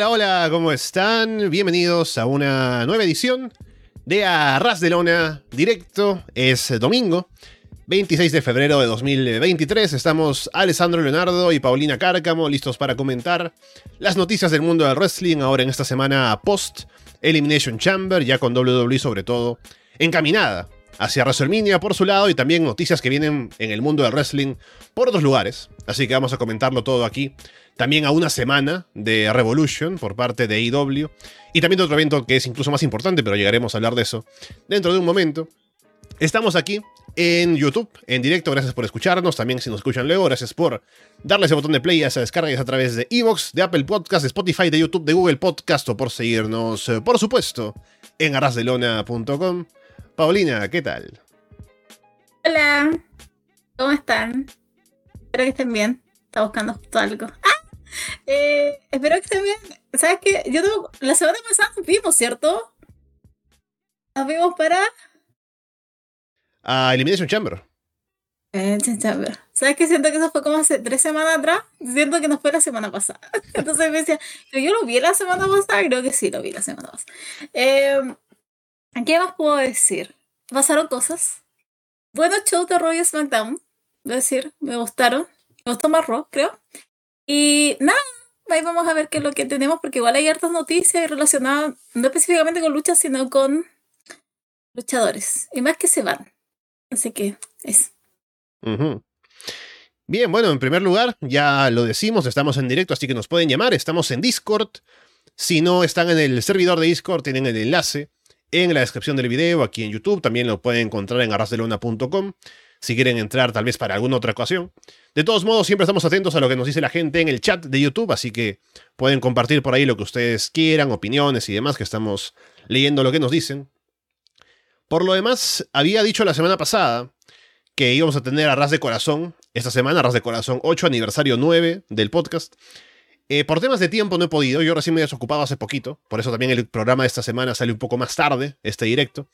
Hola, hola, ¿cómo están? Bienvenidos a una nueva edición de Arras de Lona directo. Es domingo, 26 de febrero de 2023. Estamos Alessandro Leonardo y Paulina Cárcamo listos para comentar las noticias del mundo del wrestling ahora en esta semana post Elimination Chamber, ya con WWE sobre todo encaminada hacia WrestleMania por su lado y también noticias que vienen en el mundo del wrestling por otros lugares. Así que vamos a comentarlo todo aquí también a una semana de Revolution por parte de AEW. Y también de otro evento que es incluso más importante, pero llegaremos a hablar de eso dentro de un momento. Estamos aquí en YouTube, en directo. Gracias por escucharnos. También si nos escuchan luego, gracias por darle ese botón de play a esa descarga a través de Evox, de Apple Podcast, de Spotify, de YouTube, de Google Podcast o por seguirnos, eh, por supuesto, en arrasdelona.com. Paulina, ¿qué tal? Hola, ¿cómo están? Espero que estén bien. Está buscando justo algo. ¡Ah! Eh, espero que estén bien. ¿Sabes qué? Yo tengo, la semana pasada nos vimos, ¿cierto? Nos vimos para. A Elimination Chamber. Chamber. ¿Sabes qué? Siento que eso fue como hace tres semanas atrás. Siento que no fue la semana pasada. Entonces me decía, yo lo vi la semana pasada. Creo que sí, lo vi la semana pasada. Eh, ¿Qué más puedo decir? Pasaron cosas. Buenos shows de Roy SmackDown. Voy decir, me gustaron. Me gustó más Raw, creo. Y nada, ahí vamos a ver qué es lo que tenemos, porque igual hay hartas noticias relacionadas, no específicamente con luchas, sino con luchadores. Y más que se van. Así que es. Bien, bueno, en primer lugar, ya lo decimos, estamos en directo, así que nos pueden llamar, estamos en Discord. Si no están en el servidor de Discord, tienen el enlace en la descripción del video, aquí en YouTube, también lo pueden encontrar en arrasdelona.com si quieren entrar tal vez para alguna otra ocasión. De todos modos, siempre estamos atentos a lo que nos dice la gente en el chat de YouTube, así que pueden compartir por ahí lo que ustedes quieran, opiniones y demás, que estamos leyendo lo que nos dicen. Por lo demás, había dicho la semana pasada que íbamos a tener a Ras de Corazón, esta semana, Ras de Corazón 8, aniversario 9 del podcast. Eh, por temas de tiempo no he podido, yo recién me he desocupado hace poquito, por eso también el programa de esta semana sale un poco más tarde, este directo.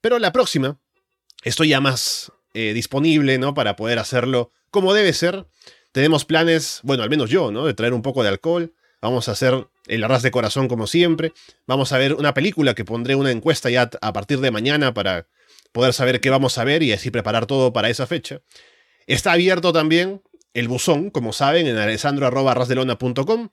Pero la próxima, estoy ya más eh, disponible, ¿no? Para poder hacerlo como debe ser. Tenemos planes, bueno, al menos yo, ¿no? De traer un poco de alcohol. Vamos a hacer el arras de corazón como siempre. Vamos a ver una película que pondré una encuesta ya a partir de mañana para poder saber qué vamos a ver y así preparar todo para esa fecha. Está abierto también el buzón, como saben, en alessandro.arrasdelona.com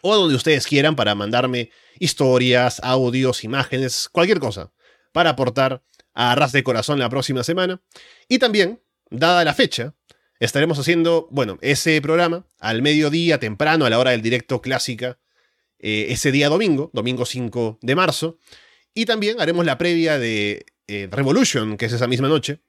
o donde ustedes quieran para mandarme historias, audios, imágenes, cualquier cosa para aportar a Ras de Corazón la próxima semana. Y también, dada la fecha, estaremos haciendo, bueno, ese programa al mediodía, temprano, a la hora del directo clásica, eh, ese día domingo, domingo 5 de marzo. Y también haremos la previa de eh, Revolution, que es esa misma noche.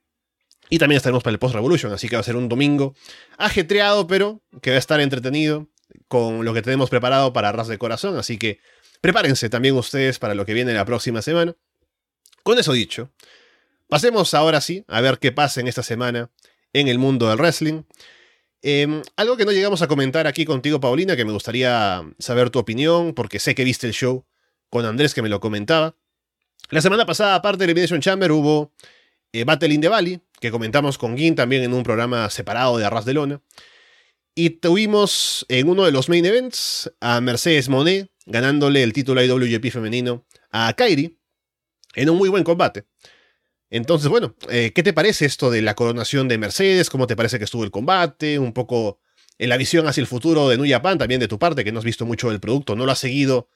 Y también estaremos para el post-Revolution, así que va a ser un domingo ajetreado, pero que va a estar entretenido con lo que tenemos preparado para Ras de Corazón. Así que prepárense también ustedes para lo que viene la próxima semana. Con eso dicho, pasemos ahora sí a ver qué pasa en esta semana en el mundo del wrestling. Em, algo que no llegamos a comentar aquí contigo, Paulina, que me gustaría saber tu opinión, porque sé que viste el show con Andrés que me lo comentaba. La semana pasada, aparte de Elimination Chamber, hubo eh, Battle in the Valley, que comentamos con Gin también en un programa separado de Arras de Lona. Y tuvimos en uno de los main events a Mercedes Monet ganándole el título IWGP femenino a Kairi en un muy buen combate. Entonces, bueno, eh, ¿qué te parece esto de la coronación de Mercedes? ¿Cómo te parece que estuvo el combate? Un poco en la visión hacia el futuro de New Japan, también de tu parte, que no has visto mucho del producto, no lo has seguido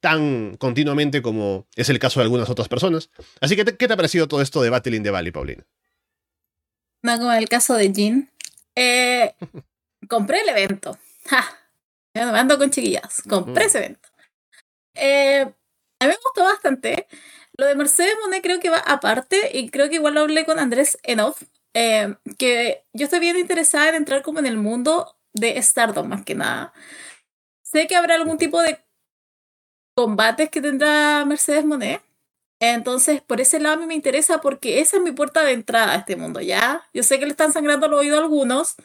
tan continuamente como es el caso de algunas otras personas. Así que, ¿qué te ha parecido todo esto de Battle in the Valley, Paulina? No, como el caso de Jean. Eh, compré el evento. Ja, me ando con chiquillas. Compré ese evento. Eh, a mí me gustó bastante. Lo de Mercedes Monet creo que va aparte y creo que igual lo hablé con Andrés Enoff, eh, que yo estoy bien interesada en entrar como en el mundo de Stardom más que nada. Sé que habrá algún tipo de combates que tendrá Mercedes Monet. Entonces, por ese lado a mí me interesa porque esa es mi puerta de entrada a este mundo, ¿ya? Yo sé que le están sangrando oídos a algunos,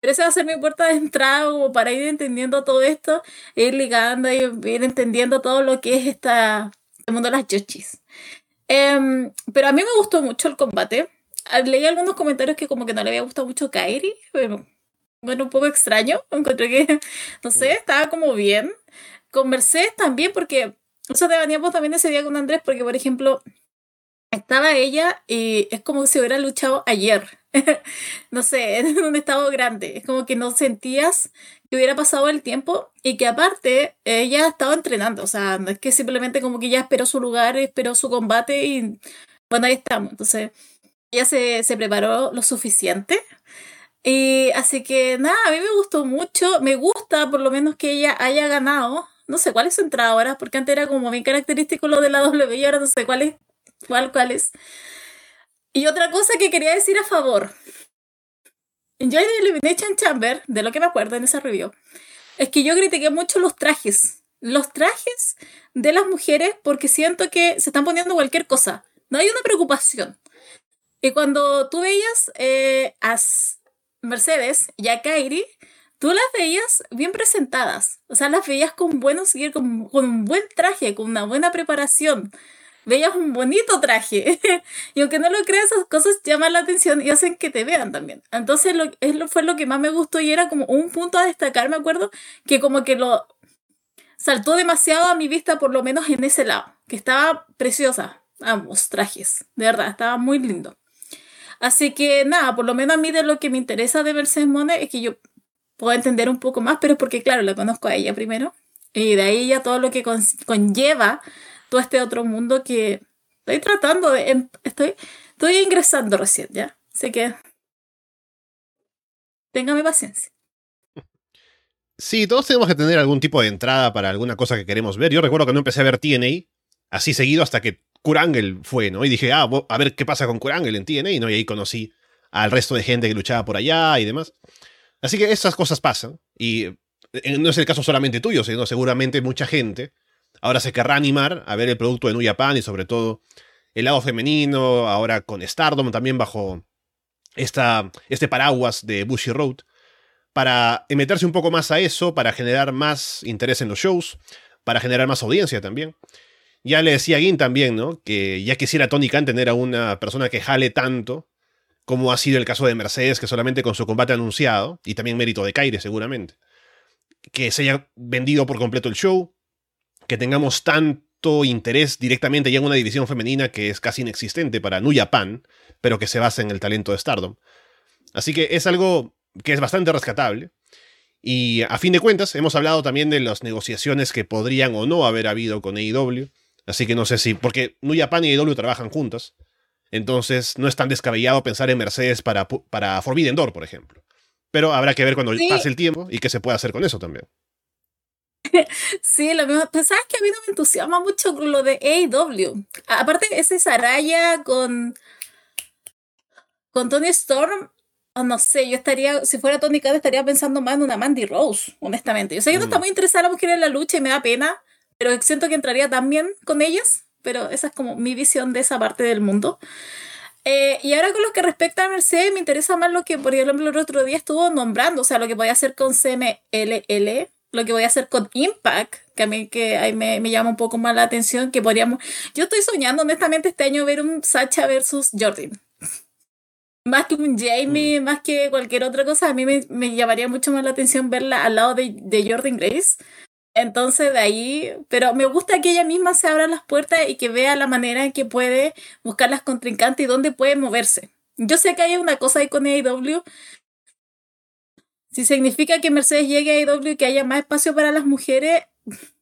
pero esa va a ser mi puerta de entrada como para ir entendiendo todo esto, ir ligando y ir entendiendo todo lo que es esta, el mundo de las yochis. Em, pero a mí me gustó mucho el combate. Ah, leí algunos comentarios que como que no le había gustado mucho Kairi. Bueno, bueno un poco extraño. Encontré que, no sé, estaba como bien. con Mercedes también, porque eso debatíamos también ese día con Andrés, porque por ejemplo, estaba ella y es como si hubiera luchado ayer. no sé, en un estado grande. Es como que no sentías que hubiera pasado el tiempo y que aparte ella estaba entrenando. O sea, no es que simplemente como que ya esperó su lugar, esperó su combate y bueno, ahí estamos. Entonces, ella se, se preparó lo suficiente. Y así que nada, a mí me gustó mucho. Me gusta por lo menos que ella haya ganado. No sé cuál es su entrada ahora, porque antes era como bien característico lo de la W y ahora no sé cuál es. ¿Cuál, cuál es? Y otra cosa que quería decir a favor. En Joy Elimination Chamber, de lo que me acuerdo en esa review, es que yo critiqué mucho los trajes. Los trajes de las mujeres porque siento que se están poniendo cualquier cosa. No hay una preocupación. Y cuando tú veías eh, a Mercedes y a Kairi, tú las veías bien presentadas. O sea, las veías con buenos, con, con un buen traje, con una buena preparación veías un bonito traje. y aunque no lo creas, esas cosas llaman la atención y hacen que te vean también. Entonces lo, es lo, fue lo que más me gustó y era como un punto a destacar, me acuerdo, que como que lo saltó demasiado a mi vista, por lo menos en ese lado, que estaba preciosa, ambos trajes, de verdad, estaba muy lindo. Así que nada, por lo menos a mí de lo que me interesa de Mercedes Mone es que yo puedo entender un poco más, pero es porque, claro, la conozco a ella primero. Y de ahí ya todo lo que conlleva todo este otro mundo que estoy tratando de... Estoy, estoy ingresando recién, ¿ya? Así que... Téngame paciencia. Sí, todos tenemos que tener algún tipo de entrada para alguna cosa que queremos ver. Yo recuerdo que no empecé a ver TNA así seguido hasta que Kurangel fue, ¿no? Y dije, ah, a ver qué pasa con Kurangel en TNA, ¿no? Y ahí conocí al resto de gente que luchaba por allá y demás. Así que esas cosas pasan. Y eh, no es el caso solamente tuyo, sino seguramente mucha gente ahora se querrá animar a ver el producto de New Japan y sobre todo el lado femenino, ahora con Stardom también bajo esta, este paraguas de Bushy Road, para meterse un poco más a eso, para generar más interés en los shows, para generar más audiencia también. Ya le decía a Gin también, ¿no? Que ya quisiera Tony Khan tener a una persona que jale tanto, como ha sido el caso de Mercedes, que solamente con su combate anunciado, y también mérito de Kaire seguramente, que se haya vendido por completo el show, que tengamos tanto interés directamente ya en una división femenina que es casi inexistente para New Japan, pero que se basa en el talento de Stardom. Así que es algo que es bastante rescatable. Y a fin de cuentas, hemos hablado también de las negociaciones que podrían o no haber habido con AEW. Así que no sé si, porque New Japan y AEW trabajan juntas. Entonces no es tan descabellado pensar en Mercedes para, para Forbidden Door, por ejemplo. Pero habrá que ver cuando pase el tiempo y qué se puede hacer con eso también. Sí, lo mismo. Sabes que a mí no me entusiasma mucho lo de AEW. Aparte, ese Saraya con. con Tony Storm. Oh, no sé, yo estaría. Si fuera Tony Khan, estaría pensando más en una Mandy Rose, honestamente. Yo sé que no está mm. muy interesada la mujer en la lucha y me da pena, pero siento que entraría también con ellas. Pero esa es como mi visión de esa parte del mundo. Eh, y ahora con lo que respecta a Mercedes, me interesa más lo que, por ejemplo, el otro día estuvo nombrando, o sea, lo que podía hacer con CMLL, lo que voy a hacer con Impact, que a mí que ahí me, me, llama un poco más la atención, que podríamos... Yo estoy soñando honestamente este año ver un Sacha versus Jordan. Más que un Jamie, mm. más que cualquier otra cosa, a mí me, me, llamaría mucho más la atención verla al lado de, de Jordan Grace. Entonces de ahí, pero me gusta que ella misma se abra las puertas y que vea la manera en que puede buscar las contrincantes y dónde puede moverse. Yo sé que hay una cosa ahí con AEW si significa que Mercedes llegue a AEW y que haya más espacio para las mujeres,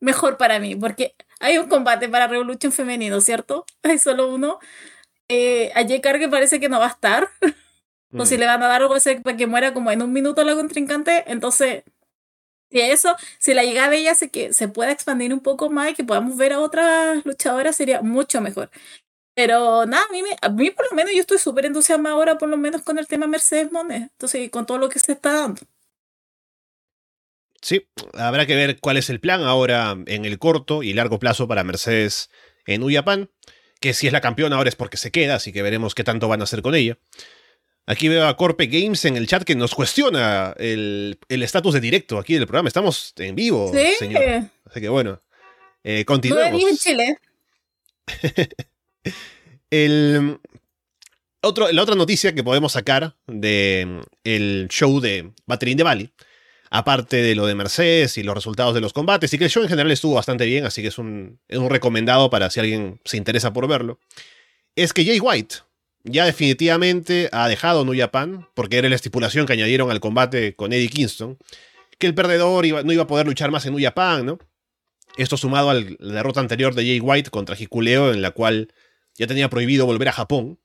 mejor para mí, porque hay un combate para Revolution femenino, ¿cierto? Hay solo uno. Eh, a Cargill parece que no va a estar. o si mm. le van a dar algo para que muera como en un minuto la contrincante, entonces si eso, si la llegada de ella hace que se pueda expandir un poco más y que podamos ver a otras luchadoras, sería mucho mejor. Pero nada, a mí, a mí por lo menos yo estoy súper entusiasmada ahora, por lo menos con el tema Mercedes Monet. Entonces, con todo lo que se está dando. Sí, habrá que ver cuál es el plan ahora en el corto y largo plazo para Mercedes en Uyapan. Que si es la campeona ahora es porque se queda, así que veremos qué tanto van a hacer con ella. Aquí veo a Corpe Games en el chat que nos cuestiona el estatus de directo aquí del programa. Estamos en vivo, ¿Sí? señor. Así que bueno, eh, continuemos. en Chile. La otra noticia que podemos sacar del el show de Battery the Valley aparte de lo de Mercedes y los resultados de los combates, y que el show en general estuvo bastante bien, así que es un, es un recomendado para si alguien se interesa por verlo, es que Jay White ya definitivamente ha dejado New Japan, porque era la estipulación que añadieron al combate con Eddie Kingston, que el perdedor no iba a poder luchar más en New Japan, ¿no? Esto sumado a la derrota anterior de Jay White contra Hikuleo, en la cual ya tenía prohibido volver a Japón.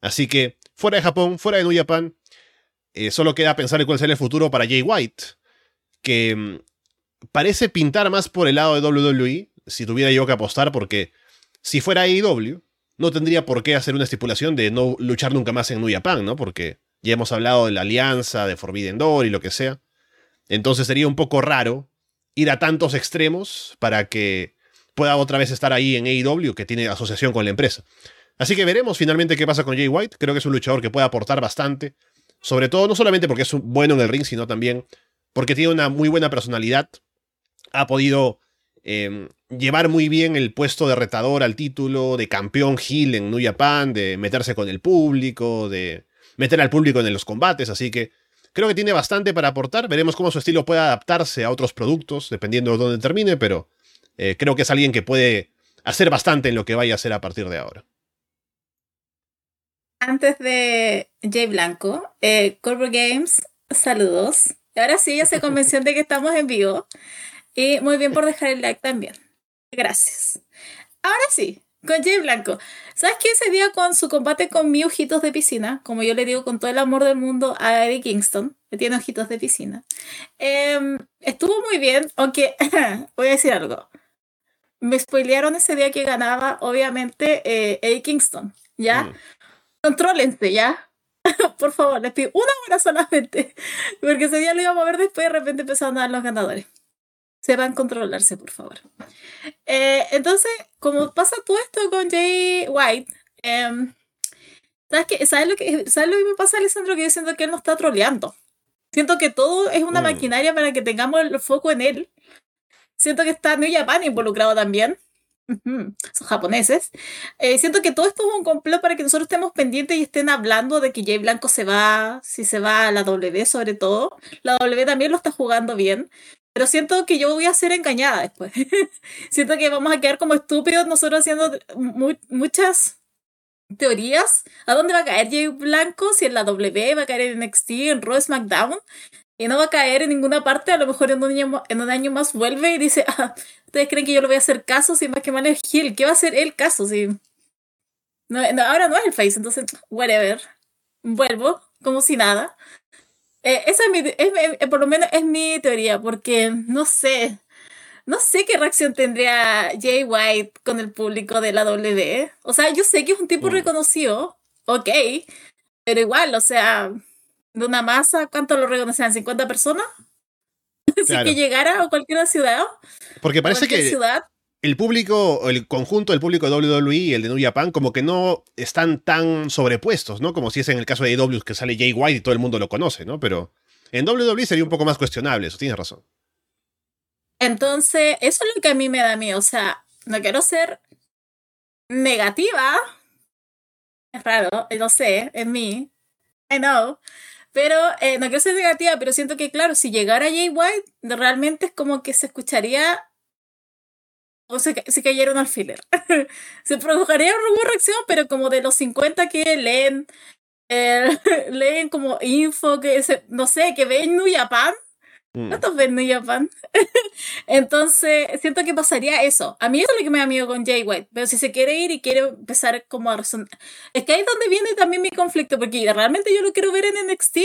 Así que, fuera de Japón, fuera de New Japan, eh, solo queda pensar en cuál será el futuro para Jay White, que mm, parece pintar más por el lado de WWE, si tuviera yo que apostar, porque si fuera AEW, no tendría por qué hacer una estipulación de no luchar nunca más en New Japan, ¿no? Porque ya hemos hablado de la alianza, de Forbidden Door y lo que sea. Entonces sería un poco raro ir a tantos extremos para que pueda otra vez estar ahí en AEW, que tiene asociación con la empresa. Así que veremos finalmente qué pasa con Jay White. Creo que es un luchador que puede aportar bastante. Sobre todo, no solamente porque es bueno en el ring, sino también porque tiene una muy buena personalidad. Ha podido em, llevar muy bien el puesto de retador al título, de campeón heel en New Japan, de meterse con el público, de meter al público en los combates. Así que Creo que tiene bastante para aportar. Veremos cómo su estilo puede adaptarse a otros productos, dependiendo de dónde termine, pero eh, creo que es alguien que puede hacer bastante en lo que vaya a hacer a partir de ahora. Antes de Jay Blanco, eh, Games, saludos. Ahora sí, ya se convenció de que estamos en vivo. Y muy bien por dejar el like también. Gracias. Ahora sí, con Jay Blanco. ¿Sabes qué? Ese día con su combate con mi ojitos de piscina, como yo le digo con todo el amor del mundo a Eddie Kingston, que tiene ojitos de piscina, em, estuvo muy bien, aunque voy a decir algo. Me spoilearon ese día que ganaba, obviamente, eh, Eddie Kingston, ¿ya? Mm. Contrólense, ¿ya? Por favor, les pido una hora solamente, porque ese día lo íbamos a ver después y de repente empezaron a dar los ganadores se van a controlarse, por favor. Eh, entonces, como pasa todo esto con Jay White, em, ¿sabes, qué? ¿sabes, lo que, ¿sabes lo que me pasa, Alessandro? Que yo siento que él no está troleando. Siento que todo es una mm. maquinaria para que tengamos el foco en él. Siento que está New Japan involucrado también. Son japoneses. Eh, siento que todo esto es un complot para que nosotros estemos pendientes y estén hablando de que Jay Blanco se va, si se va a la W sobre todo. La W también lo está jugando bien. Pero siento que yo voy a ser engañada después. siento que vamos a quedar como estúpidos nosotros haciendo muchas teorías. ¿A dónde va a caer Jay Blanco? Si en la W, va a caer en NXT, en Raw, SmackDown. Y no va a caer en ninguna parte. A lo mejor en un año, en un año más vuelve y dice, ah, ¿ustedes creen que yo le voy a hacer caso si más que mal es Gil? ¿Qué va a hacer el caso? Si... No, ahora no es el face, entonces, whatever. Vuelvo, como si nada. Eh, esa es mi, es, por lo menos es mi teoría, porque no sé, no sé qué reacción tendría Jay White con el público de la W. O sea, yo sé que es un tipo mm. reconocido, ok, pero igual, o sea, de una masa, ¿cuánto lo reconocían? ¿50 personas? Si que llegara a cualquier ciudad. Porque parece que ciudad, el público, el conjunto del público de WWE y el de New Japan, como que no están tan sobrepuestos, ¿no? Como si es en el caso de AEW que sale Jay White y todo el mundo lo conoce, ¿no? Pero en WWE sería un poco más cuestionable, eso tienes razón. Entonces, eso es lo que a mí me da miedo. O sea, no quiero ser negativa. Es raro, no sé, en mí. I know. Pero eh, no quiero ser negativa, pero siento que, claro, si llegara Jay White, realmente es como que se escucharía o se, se cayeron al filler. se provocaría una reacción, pero como de los 50 que leen, eh, leen como info, que no sé, que ven. Mm. ¿Cuántos ven New Japan? Entonces, siento que pasaría eso. A mí eso es lo que me da miedo con Jay White. Pero si se quiere ir y quiere empezar como a razonar. Es que ahí es donde viene también mi conflicto, porque realmente yo lo quiero ver en NXT.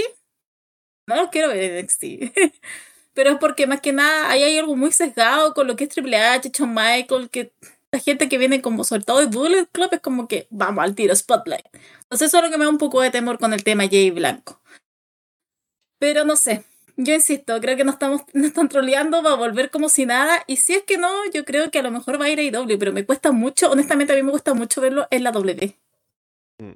No lo quiero ver en NXT. pero es porque más que nada ahí hay algo muy sesgado con lo que es Triple H, Shawn Michael, que la gente que viene como sobre todo de Bullet Club es como que vamos al tiro, Spotlight. Entonces eso es lo que me da un poco de temor con el tema Jay Blanco. Pero no sé, yo insisto, creo que no estamos, no están troleando, va a volver como si nada. Y si es que no, yo creo que a lo mejor va a ir a IW, pero me cuesta mucho, honestamente a mí me gusta mucho verlo en la W. Mm.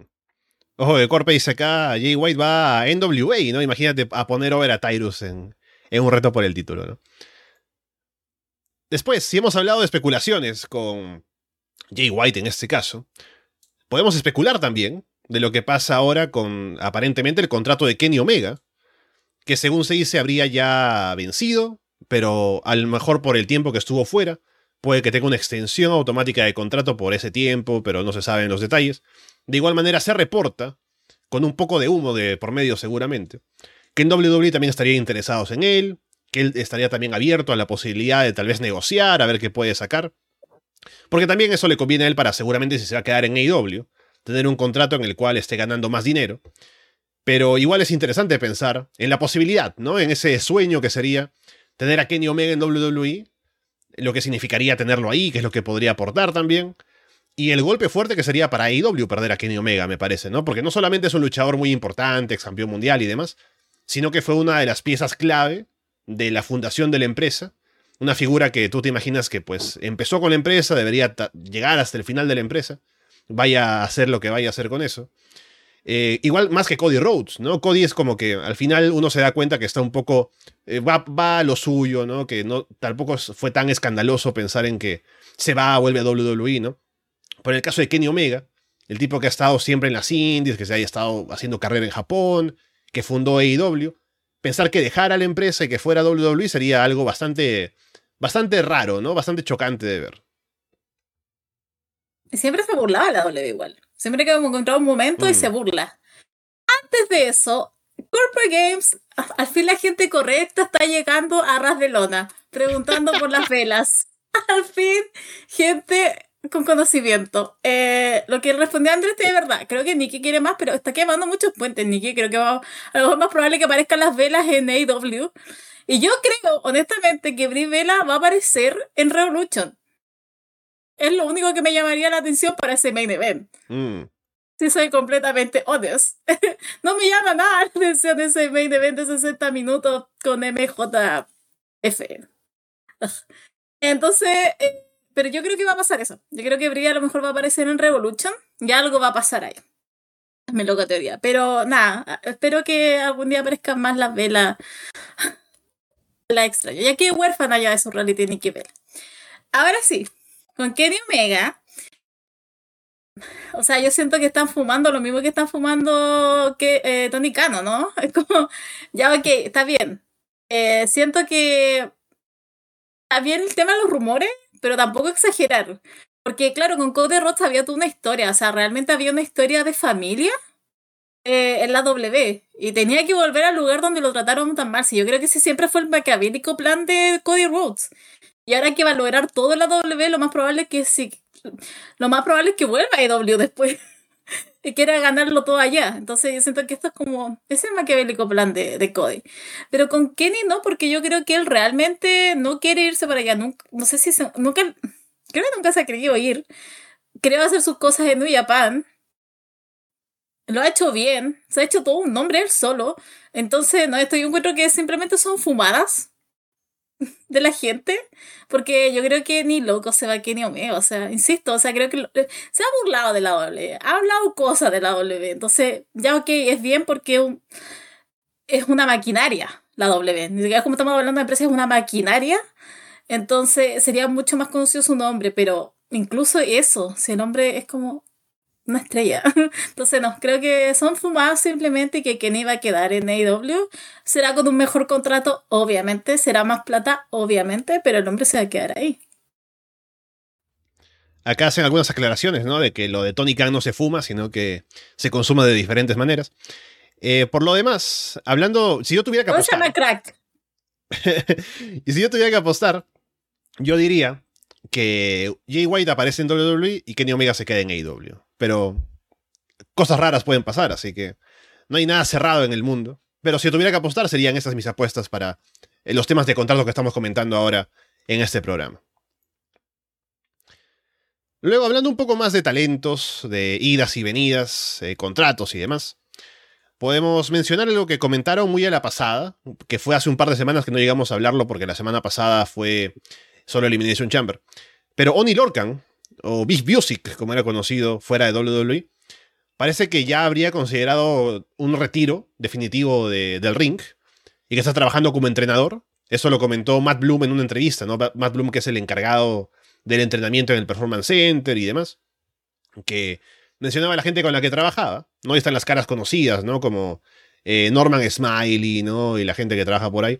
Ojo, de Corpe dice acá, Jay White va a NWA, ¿no? Imagínate a poner over a Tyrus en, es un reto por el título, ¿no? Después, si hemos hablado de especulaciones con Jay White en este caso, podemos especular también de lo que pasa ahora con aparentemente el contrato de Kenny Omega, que según se dice habría ya vencido, pero a lo mejor por el tiempo que estuvo fuera, puede que tenga una extensión automática de contrato por ese tiempo, pero no se saben los detalles. De igual manera se reporta, con un poco de humo de por medio seguramente, que en WWE también estaría interesados en él, que él estaría también abierto a la posibilidad de tal vez negociar, a ver qué puede sacar. Porque también eso le conviene a él para seguramente si se va a quedar en AEW, tener un contrato en el cual esté ganando más dinero. Pero igual es interesante pensar en la posibilidad, ¿no? En ese sueño que sería tener a Kenny Omega en WWE, lo que significaría tenerlo ahí, que es lo que podría aportar también. Y el golpe fuerte que sería para AEW perder a Kenny Omega, me parece, ¿no? Porque no solamente es un luchador muy importante, ex campeón mundial y demás, sino que fue una de las piezas clave de la fundación de la empresa. Una figura que tú te imaginas que pues empezó con la empresa, debería llegar hasta el final de la empresa, vaya a hacer lo que vaya a hacer con eso. Eh, igual más que Cody Rhodes, ¿no? Cody es como que al final uno se da cuenta que está un poco, eh, va, va, a lo suyo, ¿no? Que no, tampoco fue tan escandaloso pensar en que se va, vuelve a WWE, ¿no? Por el caso de Kenny Omega, el tipo que ha estado siempre en las indies, que se haya estado haciendo carrera en Japón, que fundó AEW, pensar que dejara la empresa y que fuera WWE sería algo bastante, bastante raro, ¿no? Bastante chocante de ver. Siempre se burlaba la W igual. Siempre que hemos encontrado un momento y se mm. burla. Antes de eso, Corporate Games, al fin la gente correcta está llegando a ras de lona, preguntando por las velas. Al fin, gente con conocimiento. Eh, lo que respondió Andrés es verdad. Creo que Nikki quiere más, pero está quemando muchos puentes, Nikki. Creo que va, a lo mejor más probable que aparezcan las velas en AEW. Y yo creo, honestamente, que Brie Vela va a aparecer en Revolution es lo único que me llamaría la atención para ese main event. Mm. Si soy completamente honest. no me llama nada la atención ese main event de 60 minutos con MJF. Entonces, eh, pero yo creo que va a pasar eso. Yo creo que Bria a lo mejor va a aparecer en Revolution y algo va a pasar ahí. Es mi loca teoría. Pero nada, espero que algún día aparezcan más las velas. La extraño. Ya que huérfana ya de su reality ni que ver. Ahora sí, con Kenny Omega. O sea, yo siento que están fumando lo mismo que están fumando que eh, Tony Cano, ¿no? Es como, ya ok, está bien. Eh, siento que está bien el tema de los rumores, pero tampoco exagerar. Porque claro, con Cody Rhodes había toda una historia, o sea, realmente había una historia de familia eh, en la W. Y tenía que volver al lugar donde lo trataron tan mal. Sí, yo creo que ese siempre fue el maquiavélico plan de Cody Rhodes. Y ahora que va a lograr todo la W, lo más probable es que sí. Lo más probable es que vuelva a EW después. y quiera ganarlo todo allá. Entonces yo siento que esto es como. Es maquiavélico plan de, de Cody. Pero con Kenny no, porque yo creo que él realmente no quiere irse para allá. Nunca, no sé si nunca. Creo que nunca se ha querido ir. Creo hacer sus cosas en New Japan. Lo ha hecho bien. Se ha hecho todo un nombre él solo. Entonces, no, esto yo encuentro que simplemente son fumadas de la gente, porque yo creo que ni loco se va que ni Omega, o sea, insisto, o sea, creo que se ha burlado de la W, ha hablado cosas de la W, entonces ya ok, es bien porque es una maquinaria la W, ni como estamos hablando de empresa, es una maquinaria, entonces sería mucho más conocido su nombre, pero incluso eso, si el nombre es como una estrella. Entonces, no, creo que son fumados simplemente y que Kenny va a quedar en AEW. Será con un mejor contrato, obviamente. Será más plata, obviamente, pero el hombre se va a quedar ahí. Acá hacen algunas aclaraciones, ¿no? De que lo de Tony Khan no se fuma, sino que se consume de diferentes maneras. Eh, por lo demás, hablando, si yo tuviera que apostar. crack. y si yo tuviera que apostar, yo diría que Jay White aparece en WWE y Kenny Omega se queda en AEW pero cosas raras pueden pasar, así que no hay nada cerrado en el mundo. Pero si tuviera que apostar, serían estas mis apuestas para eh, los temas de contrato que estamos comentando ahora en este programa. Luego, hablando un poco más de talentos, de idas y venidas, eh, contratos y demás, podemos mencionar algo que comentaron muy a la pasada, que fue hace un par de semanas que no llegamos a hablarlo porque la semana pasada fue solo Elimination Chamber. Pero Oni Lorcan, o Big Music, como era conocido fuera de WWE, parece que ya habría considerado un retiro definitivo del ring y que está trabajando como entrenador. Eso lo comentó Matt Bloom en una entrevista, ¿no? Matt Bloom, que es el encargado del entrenamiento en el Performance Center y demás, que mencionaba a la gente con la que trabajaba, ¿no? Están las caras conocidas, ¿no? Como eh, Norman Smiley, ¿no? Y la gente que trabaja por ahí.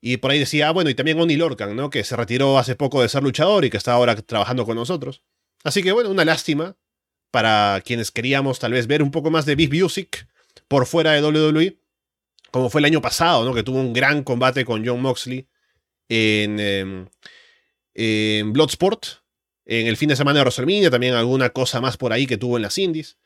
Y por ahí decía, ah, bueno, y también Oni Lorcan, ¿no? Que se retiró hace poco de ser luchador y que está ahora trabajando con nosotros. Así que bueno, una lástima para quienes queríamos tal vez ver un poco más de Beef Music por fuera de WWE, como fue el año pasado, ¿no? Que tuvo un gran combate con John Moxley en, em, en Bloodsport, en el fin de semana de WrestleMania, también alguna cosa más por ahí que tuvo en las indies.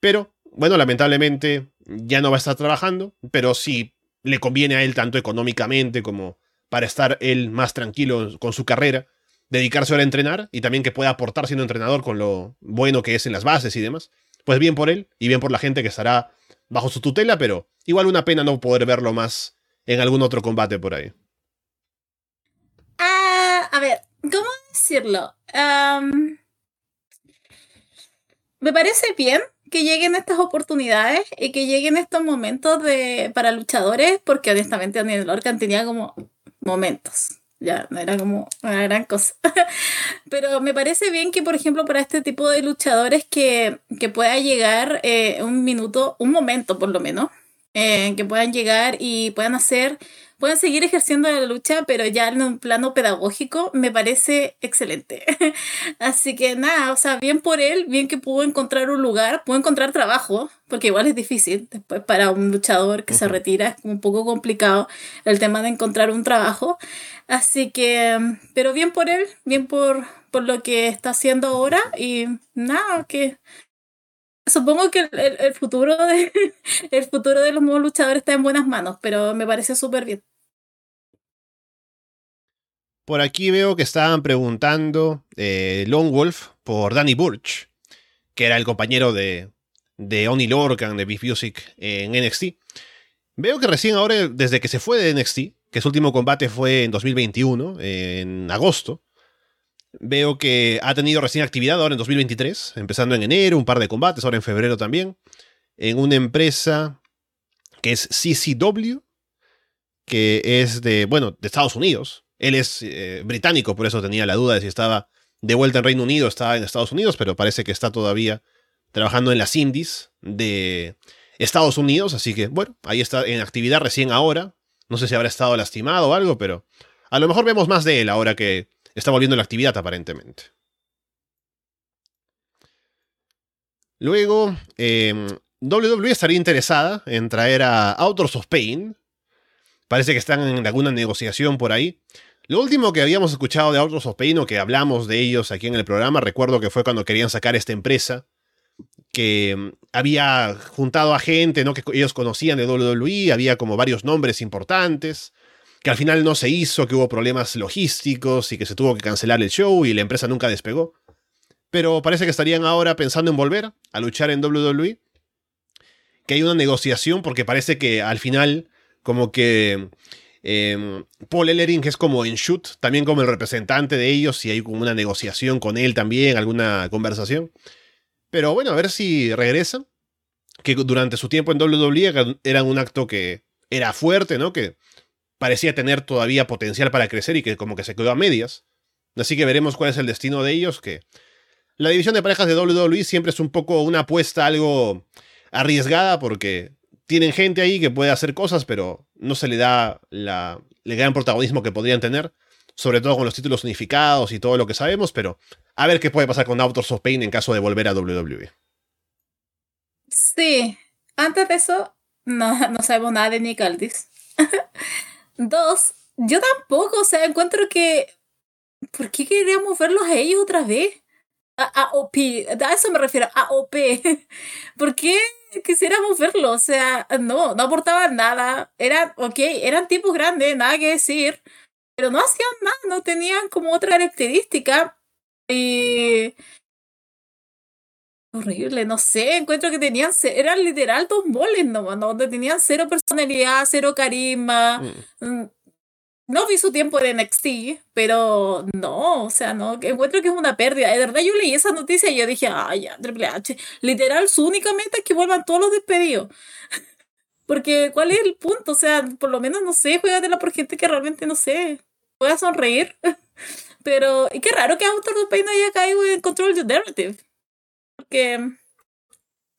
Pero, bueno, lamentablemente ya no va a estar trabajando, pero si le conviene a él tanto económicamente como para estar él más tranquilo con su carrera, dedicarse ahora a entrenar y también que pueda aportar siendo entrenador con lo bueno que es en las bases y demás. Pues bien por él y bien por la gente que estará bajo su tutela, pero igual una pena no poder verlo más en algún otro combate por ahí. Ah, a ver, ¿cómo decirlo? me parece bien que lleguen estas oportunidades y que lleguen estos momentos de, para luchadores, porque honestamente Daniel Lorcan tenía como momentos. Ya, no era como una gran cosa. Pero me parece bien que, por ejemplo, para este tipo de luchadores que, que pueda llegar eh, un minuto, un momento por lo menos, eh, que puedan llegar y puedan hacer pueden seguir ejerciendo la lucha, pero ya en un plano pedagógico me parece excelente. Así que nada, o sea, bien por él, bien que pudo encontrar un lugar, pudo encontrar trabajo, porque igual es difícil. Después para un luchador que se retira es un poco complicado el tema de encontrar un trabajo. Así que, pero bien por él, bien por, por lo que está haciendo ahora y nada, que supongo que el, futuro de futuro de los nuevos luchadores está en buenas manos, pero me parece súper bien. Por aquí veo que estaban preguntando eh, Lone Wolf por Danny Burch, que era el compañero de, de Oni Lorcan de Beef Music en NXT. Veo que recién ahora, desde que se fue de NXT, que su último combate fue en 2021, en agosto, Veo que ha tenido recién actividad ahora en 2023, empezando en enero, un par de combates, ahora en febrero también, en una empresa que es CCW, que es de, bueno, de Estados Unidos. Él es eh, británico, por eso tenía la duda de si estaba de vuelta en Reino Unido, estaba en Estados Unidos, pero parece que está todavía trabajando en las indies de Estados Unidos, así que bueno, ahí está en actividad recién ahora. No sé si habrá estado lastimado o algo, pero a lo mejor vemos más de él ahora que está volviendo la actividad aparentemente. Luego, eh, WWE estaría interesada en traer a Authors of Pain. Parece que están en alguna negociación por ahí. Lo último que habíamos escuchado de Authors of Pain o que hablamos de ellos aquí en el programa, recuerdo que fue cuando querían sacar esta empresa que mm, había juntado a gente ¿no? que ellos conocían de WWE, había como varios nombres importantes que al final no se hizo, que hubo problemas logísticos y que se tuvo que cancelar el show y la empresa nunca despegó. Pero parece que estarían ahora pensando en volver a luchar en WWE. Que hay una negociación porque parece que al final como que em, Paul Ellering, es como en Shoot, también como el representante de ellos, y hay como una negociación con él también, alguna conversación. Pero bueno, a ver si regresan. Que durante su tiempo en WWE era un acto que era fuerte, ¿no? Que parecía tener todavía potencial para crecer y que como que se quedó a medias. Así que veremos cuál es el destino de ellos, que la división de parejas de WWE siempre es un poco una apuesta algo arriesgada porque tienen gente ahí que puede hacer cosas, pero no se le da la, el gran protagonismo que podrían tener, sobre todo con los títulos unificados y todo lo que sabemos, pero a ver qué puede pasar con Authors of Pain en caso de volver a WWE. Sí, antes de eso, no, no sabemos nada de Nick Aldis. Dos, yo tampoco, o sea, encuentro que. ¿Por qué queríamos verlos a ellos otra vez? A, OP, a eso me refiero, a OP. ¿Por qué quisiéramos verlos? O sea, no, no aportaban nada. Eran, ok, eran tipos grandes, nada que decir, pero no hacían nada, no tenían como otra característica. Y horrible, no sé, encuentro que tenían, eran literal dos moles nomás, donde tenían cero personalidad, cero carisma. Mm. Mm, no vi su tiempo en NXT, pero no, o sea, no, encuentro que es una pérdida. De verdad, yo leí esa noticia y yo dije, ay, ya, Triple H. Literal, su única meta es que vuelvan todos los despedidos. Porque, ¿cuál es el punto? O sea, por lo menos, no sé, juegatela por gente que realmente, no sé, pueda sonreír. Pero, y qué raro que Autor de no haya caído en Control the Narrative. Porque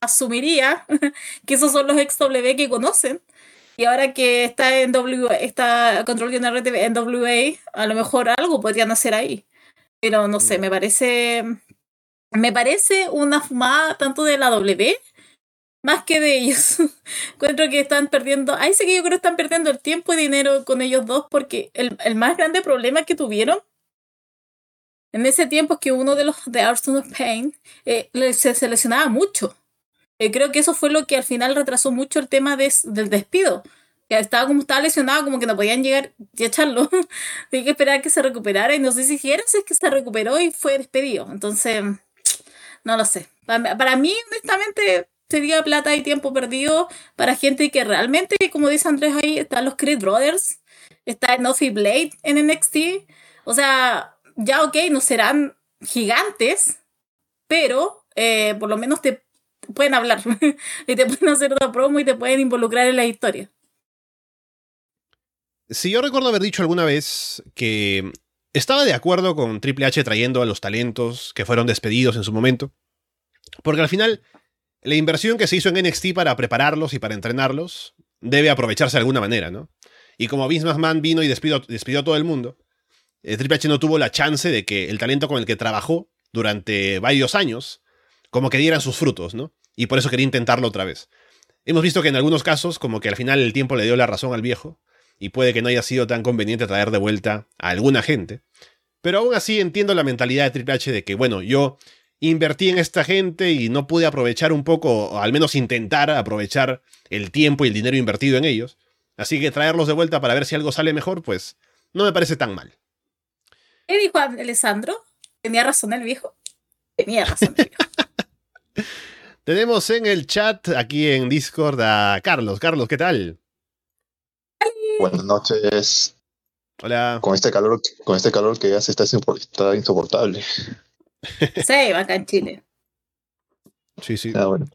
asumiría que esos son los ex W que conocen. Y ahora que está en W, está Control General en WA, a lo mejor algo podrían hacer ahí. Pero no sé, me parece. Me parece una fumada tanto de la W más que de ellos. Encuentro que están perdiendo. Ahí sí que yo creo que están perdiendo el tiempo y dinero con ellos dos porque el, el más grande problema que tuvieron en ese tiempo es que uno de los de Arsenal of Pain eh, se seleccionaba mucho. Eh, creo que eso fue lo que al final retrasó mucho el tema de, del despido. Que estaba como estaba lesionado, como que no podían llegar y echarlo. Tenía que esperar a que se recuperara y no sé si si es que se recuperó y fue despedido. Entonces, no lo sé. Para, mí, honestamente, sería plata y tiempo perdido para gente que realmente, como dice Andrés ahí, están los Creed Brothers, está Nothing Blade en NXT. O sea, ya ok, no serán gigantes, pero eh, por lo menos te pueden hablar y te pueden hacer una promo y te pueden involucrar en la historia. Si yo recuerdo haber dicho alguna vez que estaba de acuerdo con Triple H trayendo a los talentos que fueron despedidos en su momento, porque al final la inversión que se hizo en NXT para prepararlos y para entrenarlos debe aprovecharse de alguna manera, ¿no? Y como Vince McMahon vino y despidió, despidió a todo el mundo, Triple H no tuvo la chance de que el talento con el que trabajó durante varios años, como que dieran sus frutos, ¿no? Y por eso quería intentarlo otra vez. Hemos visto que en algunos casos, como que al final el tiempo le dio la razón al viejo, y puede que no haya sido tan conveniente traer de vuelta a alguna gente. Pero aún así entiendo la mentalidad de Triple H de que, bueno, yo invertí en esta gente y no pude aprovechar un poco, o al menos intentar aprovechar el tiempo y el dinero invertido en ellos. Así que traerlos de vuelta para ver si algo sale mejor, pues no me parece tan mal. ¿Qué dijo Alessandro? ¿Tenía razón el viejo? Tenía razón el viejo. Tenemos en el chat aquí en Discord a Carlos. Carlos, ¿qué tal? Buenas noches. Hola. Con este calor, con este calor que ya se está, está insoportable. Sí, va acá en Chile. Sí, sí. Ah, bueno.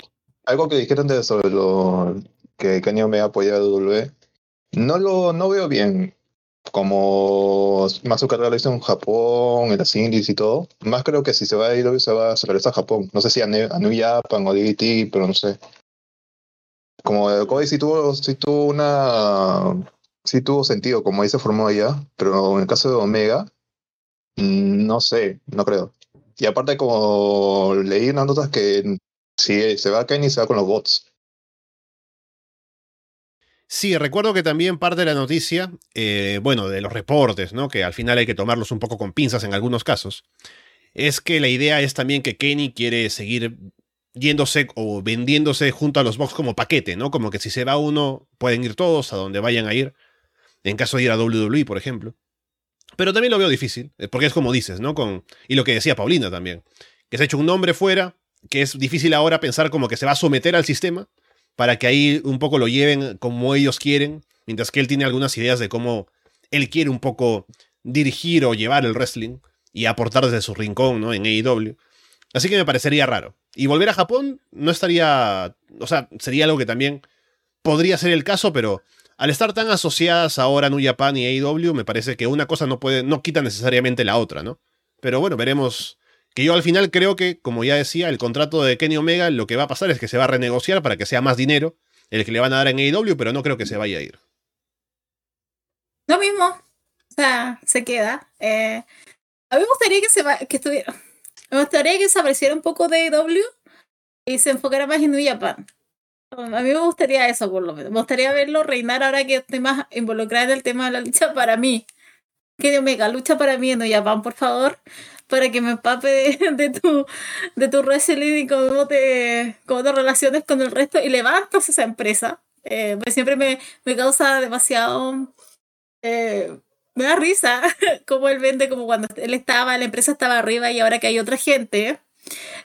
Algo que dijeron de sobre lo que Kenny me ha apoyado a W. No lo no veo bien. Como más su carrera lo hizo en Japón, en las indies y todo. Más creo que si se va a ir, se va a regresar a Japón. No sé si a, New, a New Japan o DDT, pero no sé. Como Cody sí tuvo, sí tuvo una. Sí tuvo sentido, como ahí se formó allá. Pero en el caso de Omega, mm, no sé, no creo. Y aparte, como leí unas notas que si se va a Kenny, se va con los bots. Sí, recuerdo que también parte de la noticia, eh, bueno, de los reportes, ¿no? Que al final hay que tomarlos un poco con pinzas en algunos casos. Es que la idea es también que Kenny quiere seguir yéndose o vendiéndose junto a los box como paquete, ¿no? Como que si se va uno, pueden ir todos a donde vayan a ir. En caso de ir a WWE, por ejemplo. Pero también lo veo difícil, eh, porque es como dices, ¿no? Con, y lo que decía Paulina también, que se ha hecho un nombre fuera, que es difícil ahora pensar como que se va a someter al sistema para que ahí un poco lo lleven como ellos quieren, mientras que él tiene algunas ideas de cómo él quiere un poco dirigir o llevar el wrestling y aportar desde su rincón, ¿no? En AEW. Así que me parecería raro. Y volver a Japón no estaría, o sea, sería algo que también podría ser el caso, pero al estar tan asociadas ahora New Japan y AEW, me parece que una cosa no puede, no quita necesariamente la otra, ¿no? Pero bueno, veremos. Que yo al final creo que, como ya decía, el contrato de Kenny Omega lo que va a pasar es que se va a renegociar para que sea más dinero el que le van a dar en AEW, pero no creo que se vaya a ir. Lo mismo. O sea, se queda. Eh, a mí me gustaría que, se que estuviera. Me gustaría que se apareciera un poco de AEW y se enfocara más en New Japan. A mí me gustaría eso, por lo menos. Me gustaría verlo reinar ahora que estoy más involucrada en el tema de la lucha para mí. Que Omega, lucha para mí en Japan, por favor, para que me empape de, tu, de tu wrestling y cómo te, cómo te relaciones con el resto y levantas esa empresa. Eh, pues siempre me, me causa demasiado. Eh, me da risa cómo él vende, como cuando él estaba, la empresa estaba arriba y ahora que hay otra gente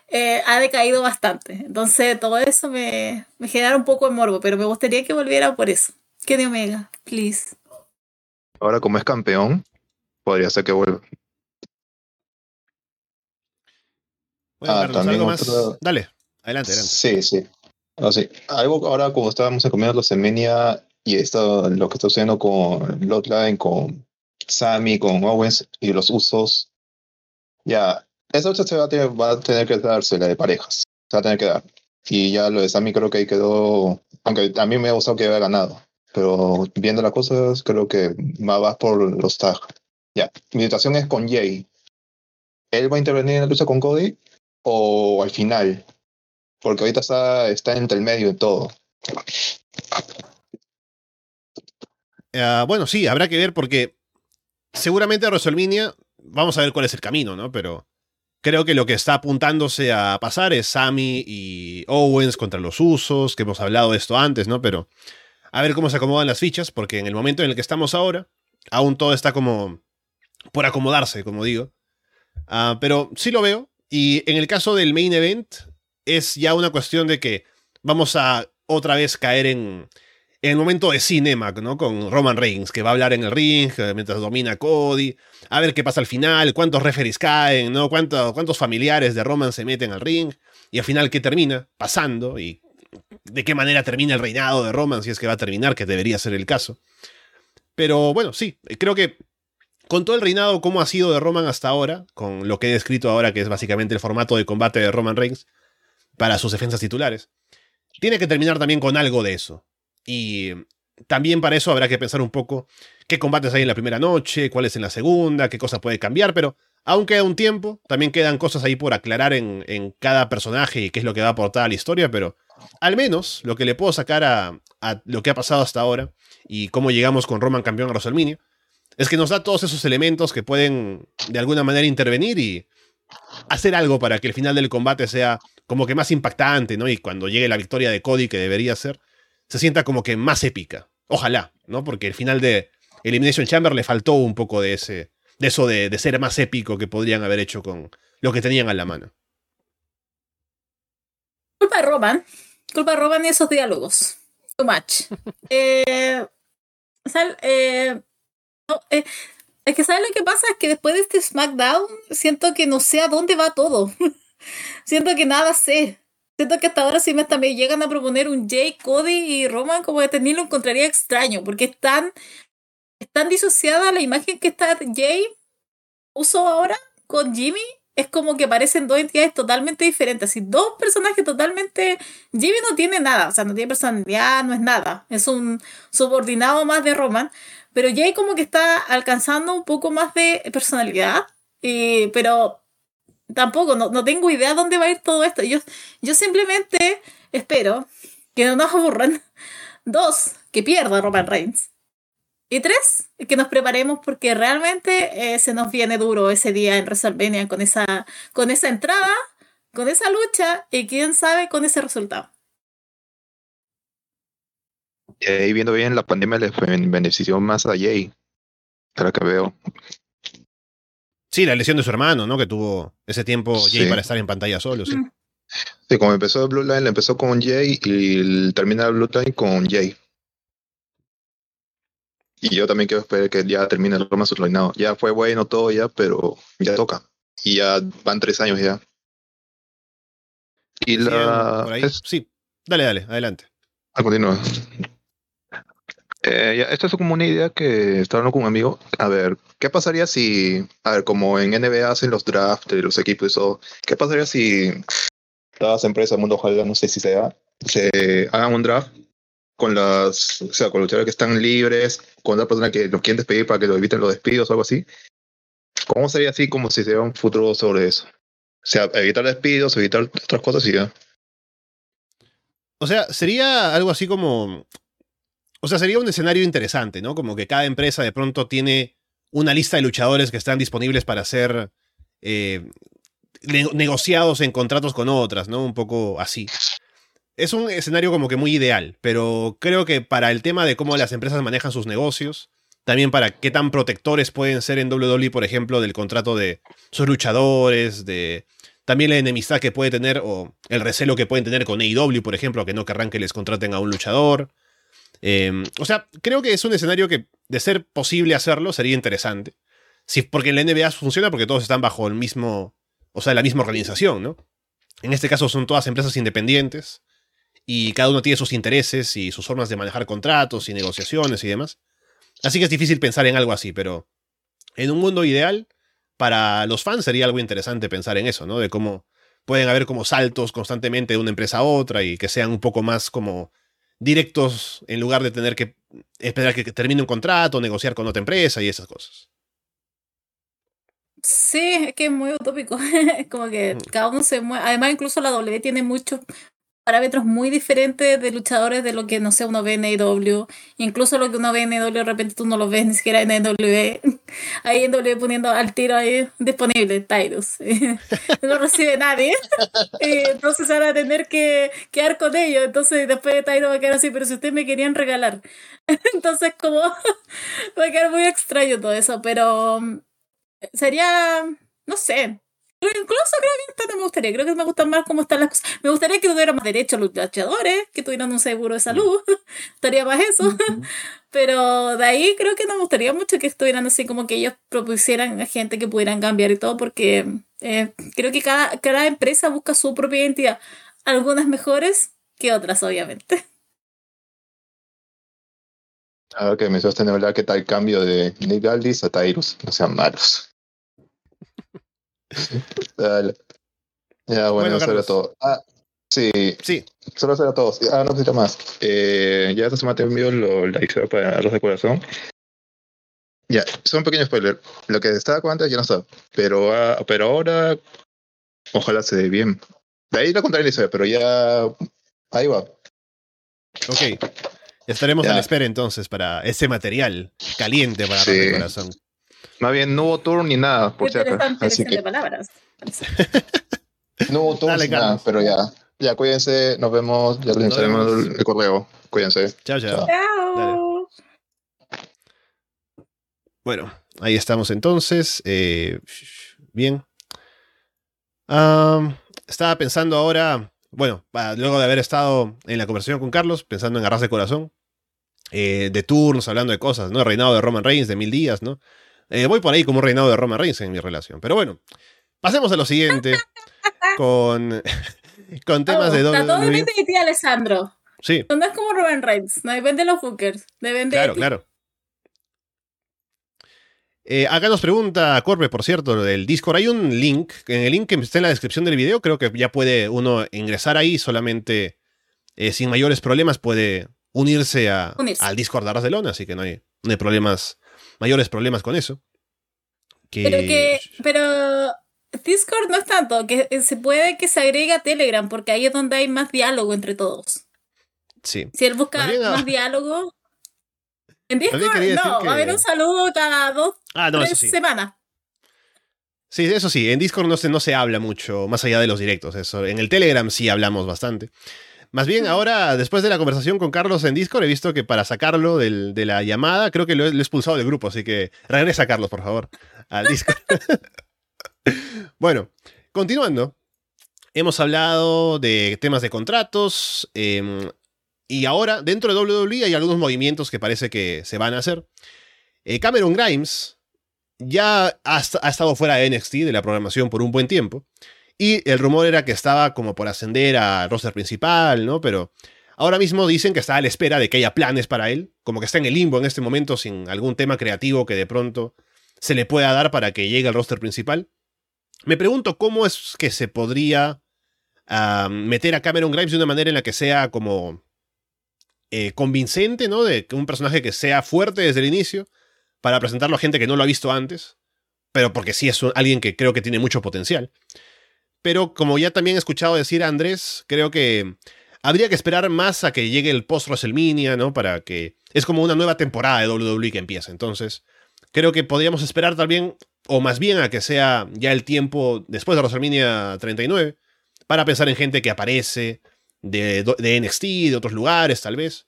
eh, ha decaído bastante. Entonces, todo eso me, me genera un poco de morbo, pero me gustaría que volviera por eso. Que de Omega, please. Ahora, como es campeón, podría ser que vuelva. Ah, también más... Dale, adelante, adelante. Sí, sí. Ah, sí. Algo ahora, como estábamos en la Semenia y esto, lo que está sucediendo con Lotline, con Sammy, con Owens y los usos, ya esa lucha se va a, tener, va a tener que darse, la de parejas. Se va a tener que dar. Y ya lo de Sami creo que ahí quedó, aunque a mí me ha gustado que haya ganado, pero viendo las cosas creo que va más por los tags. Ya, mi situación es con Jay. ¿Él va a intervenir en la lucha con Cody o al final? Porque ahorita está, está entre el medio de todo. Ah, bueno, sí, habrá que ver porque seguramente a vamos a ver cuál es el camino, ¿no? Pero creo que lo que está apuntándose a pasar es Sammy y Owens contra los Usos, que hemos hablado de esto antes, ¿no? Pero a ver cómo se acomodan las fichas, porque en el momento en el que estamos ahora, aún todo está como por acomodarse, como digo. Ah, pero sí lo veo. Y en el caso del main event, es ya una cuestión de que vamos a otra vez caer en, el momento de cinema, ¿no? Con Roman Reigns, que va a hablar en el ring eh, mientras domina Cody, a ver qué pasa al final, cuántos referees caen, ¿no? cuántos familiares de Roman se meten al ring, y al final qué termina pasando, y de qué manera termina el reinado de Roman, si es que va a terminar, que debería ser el caso. Pero bueno, sí, creo que con todo el reinado, como ha sido de Roman hasta ahora, con lo que he descrito ahora, que es básicamente el formato de combate de Roman Reigns para sus defensas titulares, tiene que terminar también con algo de eso. Y también para eso habrá que pensar un poco qué combates hay en la primera noche, cuáles en la segunda, qué cosas puede cambiar, pero aún queda un tiempo, también quedan cosas ahí por aclarar en, cada personaje y qué es lo que va a aportar a la historia, pero al menos lo que le puedo sacar a, a lo que ha pasado hasta ahora y cómo llegamos con Roman campeón a WrestleMania, es que nos da todos esos elementos que pueden de alguna manera intervenir y hacer algo para que el final del combate sea como que más impactante, ¿no? Y cuando llegue la victoria de Cody, que debería ser, se sienta como que más épica. Ojalá, ¿no? Porque el final de Elimination Chamber le faltó un poco de ese. de eso de, de ser más épico que podrían haber hecho con lo que tenían a la mano. Culpa de Roman. Culpa de Roman y esos diálogos. Too much. eh, eh, eh, es que, ¿sabes lo que pasa? Es que después de este SmackDown, siento que no sé a dónde va todo. siento que nada sé. Siento que hasta ahora si me, llegan a proponer un Jay, Cody y Roman como de lo encontraría extraño, porque están tan, disociada la imagen que está Jay uso ahora con Jimmy. Es como que parecen dos entidades totalmente diferentes. Así, dos personajes totalmente. Jimmy no tiene nada, o sea, no tiene personalidad, no es nada. Es un subordinado más de Roman. Pero Jay como que está alcanzando un poco más de personalidad. Eh, pero tampoco, no, no, tengo idea dónde va a ir todo esto. Yo, yo simplemente espero que no nos aburran. Dos, que pierda Roman Reigns. Y tres, que nos preparemos porque realmente eh, se nos viene duro ese día en WrestleMania con esa, con esa entrada, con esa lucha y quién sabe con ese resultado. Y ahí viendo bien, la pandemia le benefició más a Jay. Ahora que veo. Sí, la lesión de su hermano, ¿no? Que tuvo ese tiempo Jay sí. para estar en pantalla solo, sí. Sí, como empezó el Blue Line, empezó con Jay y termina el Blue Line con Jay. Y yo también quiero esperar que ya termine el Roma su reinado. Ya fue bueno todo ya, pero ya toca. Y ya van tres años ya. Y la... Sí, dale, dale, adelante. A continuar. Eh, esto es como una idea que estaba hablando con un amigo. A ver, ¿qué pasaría si, a ver, como en NBA hacen los drafts de los equipos y todo, ¿qué pasaría si todas las empresas del mundo, ojalá no sé si sea, se hagan un draft con las, o sea, con los luchadores que están libres, con la persona que los quieren despedir para que lo eviten los despidos o algo así? ¿Cómo sería así como si se vea un futuro sobre eso? O sea, evitar despidos, evitar otras cosas y ya. O sea, sería algo así como o sea, sería un escenario interesante, ¿no? Como que cada empresa de pronto tiene una lista de luchadores que están disponibles para ser eh, negociados en contratos con otras, ¿no? Un poco así. Es un escenario como que muy ideal, pero creo que para el tema de cómo las empresas manejan sus negocios, también para qué tan protectores pueden ser en WWE, por ejemplo, del contrato de sus luchadores, de también la enemistad que puede tener o el recelo que pueden tener con AEW, por ejemplo, que no querrán que les contraten a un luchador. Eh, o sea, creo que es un escenario que, de ser posible hacerlo, sería interesante. Sí, porque en la NBA funciona porque todos están bajo el mismo, o sea, la misma organización, ¿no? En este caso son todas empresas independientes y cada uno tiene sus intereses y sus formas de manejar contratos y negociaciones y demás. Así que es difícil pensar en algo así, pero en un mundo ideal, para los fans sería algo interesante pensar en eso, ¿no? De cómo pueden haber como saltos constantemente de una empresa a otra y que sean un poco más como directos en lugar de tener que esperar que termine un contrato, negociar con otra empresa y esas cosas. Sí, es que es muy utópico. Es como que Mm. cada uno se mueve. Además, incluso la W tiene muchos parámetros muy diferentes de luchadores de lo que, no sé, uno ve en AEW. Incluso lo que uno ve en AEW, de repente tú no lo ves ni siquiera en AEW. Ahí en W poniendo al tiro ahí disponible, Tyrus. No recibe nadie. Y entonces se van a tener que quedar con ellos. Entonces después Tyrus va a quedar así, pero si ustedes me querían regalar. Entonces como va a quedar muy extraño todo eso, pero mm, sería, no sé. Pero Incluso creo que no me gustaría, creo que me gustan más cómo están las cosas. Me gustaría que tuvieran más derechos los luchadores, que tuvieran un seguro de salud, estaría más eso. Pero de ahí creo que no me gustaría mucho que estuvieran así como que ellos propusieran a gente que pudieran cambiar y todo, porque eh, creo que cada, cada empresa busca su propia identidad. Algunas mejores que otras, obviamente. Ahora que me hiciste hablar, ¿qué tal el cambio de Nick Aldis a Tyrus? No sean malos. Dale. Ya, bueno, Bueno, eso era todo. Ah, sí, Sí, solo eso era todo. Ah, no necesito más. Eh, ya esta semana te envío lo, la historia para Arroz de Corazón. Ya, son un pequeño spoiler. Lo que estaba con antes ya no está. Pero, ah, pero ahora, ojalá se dé bien. De ahí lo contaré la historia, pero ya. Ahí va. ok. Estaremos Ya. a la espera entonces para ese material caliente para Sí. Arroz de corazón. Más bien, no hubo tour ni nada, por si acaso. Así que de palabras. no hubo tour ni nada, pero ya. Ya, cuídense, nos vemos. Ya les el, el correo. Cuídense. Chao, chao. Chao. Bueno, ahí estamos entonces. Eh, bien. Am, estaba pensando ahora, bueno, luego de haber estado en la conversación con Carlos, pensando en Arras de Corazón, eh, de turnos, hablando de cosas, ¿no? El reinado de Roman Reigns de mil días, ¿no? Eh, voy por ahí como un reinado de Roman Reigns en mi relación. Pero bueno, pasemos a lo siguiente con, con temas Oh, de está todo depende de ti, Alessandro. Sí, No es como Robin Reigns, no depende de los bookers, depende Claro, de ti. claro. Eh, acá nos pregunta Corbe, por cierto, del Discord. Hay un link, en el link que está en la descripción del video, creo que ya puede uno ingresar ahí solamente eh, sin mayores problemas, puede unirse, a, Unirse. al Discord de Arras de Lona, así que no hay, no hay problemas, mayores problemas con eso. Que, Pero que, pero Discord no es tanto, que se puede que se agregue a Telegram, porque ahí es donde hay más diálogo entre todos. Sí. Si él busca Más ah, diálogo. En Discord, no, que- va a haber un saludo cada dos, Ah, no, tres eso sí. semanas. Sí, eso sí, en Discord no se, no se habla mucho, más allá de los directos. Eso. En el Telegram sí hablamos bastante. Más bien, ahora, después de la conversación con Carlos en Discord, he visto que para sacarlo del- de la llamada, creo que lo he, lo he expulsado del grupo, así que regresa, Carlos, por favor, al Discord. bueno, continuando. Hemos hablado de temas de contratos. em, y ahora, dentro de WWE hay algunos movimientos que parece que se van a hacer. Eh, Cameron Grimes ya ha, ha estado fuera de NXT, de la programación, por un buen tiempo. Y el rumor era que estaba como por ascender al roster principal, ¿no? Pero ahora mismo dicen que está a la espera de que haya planes para él, como que está en el limbo en este momento sin algún tema creativo que de pronto se le pueda dar para que llegue al roster principal. Me pregunto cómo es que se podría meter a Cameron Grimes de una manera en la que sea como eh, convincente, ¿no? De un personaje que sea fuerte desde el inicio para presentarlo a gente que no lo ha visto antes, pero porque sí es alguien que creo que tiene mucho potencial. Pero como ya también he escuchado decir a Andrés, creo que habría que esperar más a que llegue el post WrestleMania, ¿no? Para que es como una nueva temporada de WWE que empieza. Entonces, creo que podríamos esperar también, o más bien a que sea ya el tiempo después de WrestleMania 39, para pensar en gente que aparece de, de NXT, de otros lugares, tal vez,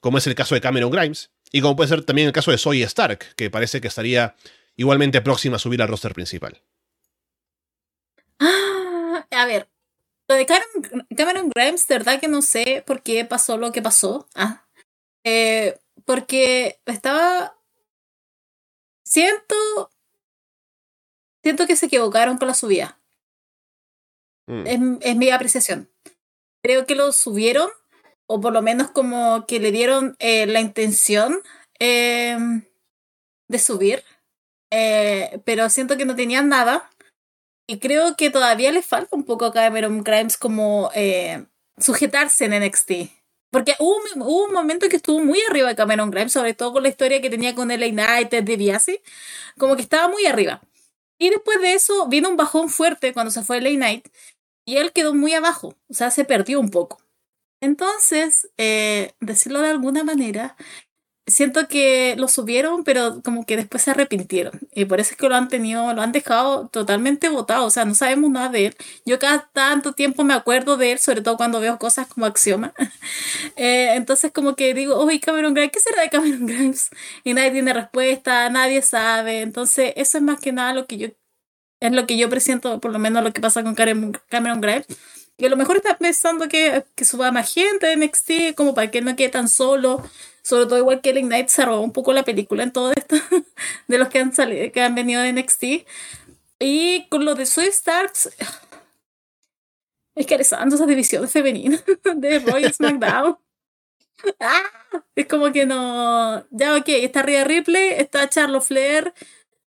como es el caso de Cameron Grimes, y como puede ser también el caso de Zoe Stark, que parece que estaría igualmente próxima a subir al roster principal. Ah, a ver, lo de Cameron, Cameron Grimes, de verdad que no sé por qué pasó lo que pasó. Ah, eh, porque estaba. Siento. Siento que se equivocaron con la subida. Mm. Es, es mi apreciación. Creo que lo subieron, o por lo menos como que le dieron eh, la intención eh, de subir, pero siento que no tenían nada Creo que todavía le falta un poco a Cameron Grimes como eh, sujetarse en NXT. Porque hubo, un- hubo un momento que estuvo muy arriba de Cameron Grimes, sobre todo con la historia que tenía con LA Knight, Ted DiBiase, como que estaba muy arriba. Y después de eso vino un bajón fuerte cuando se fue LA Knight y él quedó muy abajo, o sea, se perdió un poco. Entonces, eh, decirlo de alguna manera, siento que lo subieron, pero como que después se arrepintieron. Y por eso es que lo han tenido, lo han dejado totalmente votado. O sea, no sabemos nada de él. Yo cada tanto tiempo me acuerdo de él, sobre todo cuando veo cosas como Axioma. Eh, entonces como que digo, oye, Cameron Grimes, ¿qué será de Cameron Grimes? Y nadie tiene respuesta, nadie sabe. Entonces, eso es más que nada lo que yo, es lo que yo presiento, por lo menos lo que pasa con Cameron Grimes. Que a lo mejor está pensando que, que suba más gente de NXT, como para que él no quede tan solo. Sobre todo igual que el Ignite se robó un poco la película en todo esto de los que han salido, que han venido de NXT. Y con lo de Soy Stars, es que Alessandro esa división femenina de Roy SmackDown. ¡Ah! Es como que no. Ya, ok, está Rhea Ripley, está Charlotte Flair.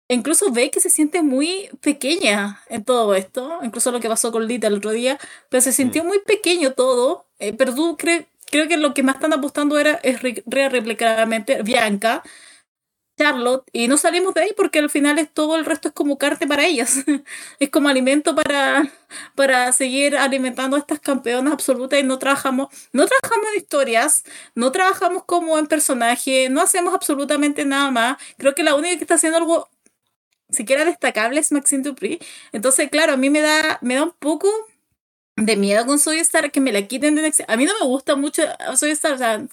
Incluso ve que se siente muy pequeña en todo esto. Incluso lo que pasó con Lita el otro día. Pero se sintió muy pequeño todo. Eh, pero tú crees creo que lo que más están apostando era es Ripley, claramente, Bianca, Charlotte, y no salimos de ahí porque al final es todo el resto es como carne para ellas. es como alimento para, para seguir alimentando a estas campeonas absolutas y no trabajamos, no trabajamos en historias, no trabajamos como en personaje, no hacemos absolutamente nada más. Creo que la única que está haciendo algo siquiera destacable es Maxine Dupri. Entonces, claro, a mí me da, me da un poco de miedo con Soy Star que me la quiten de NXT. A mí no me gusta mucho Soy Star, o sea,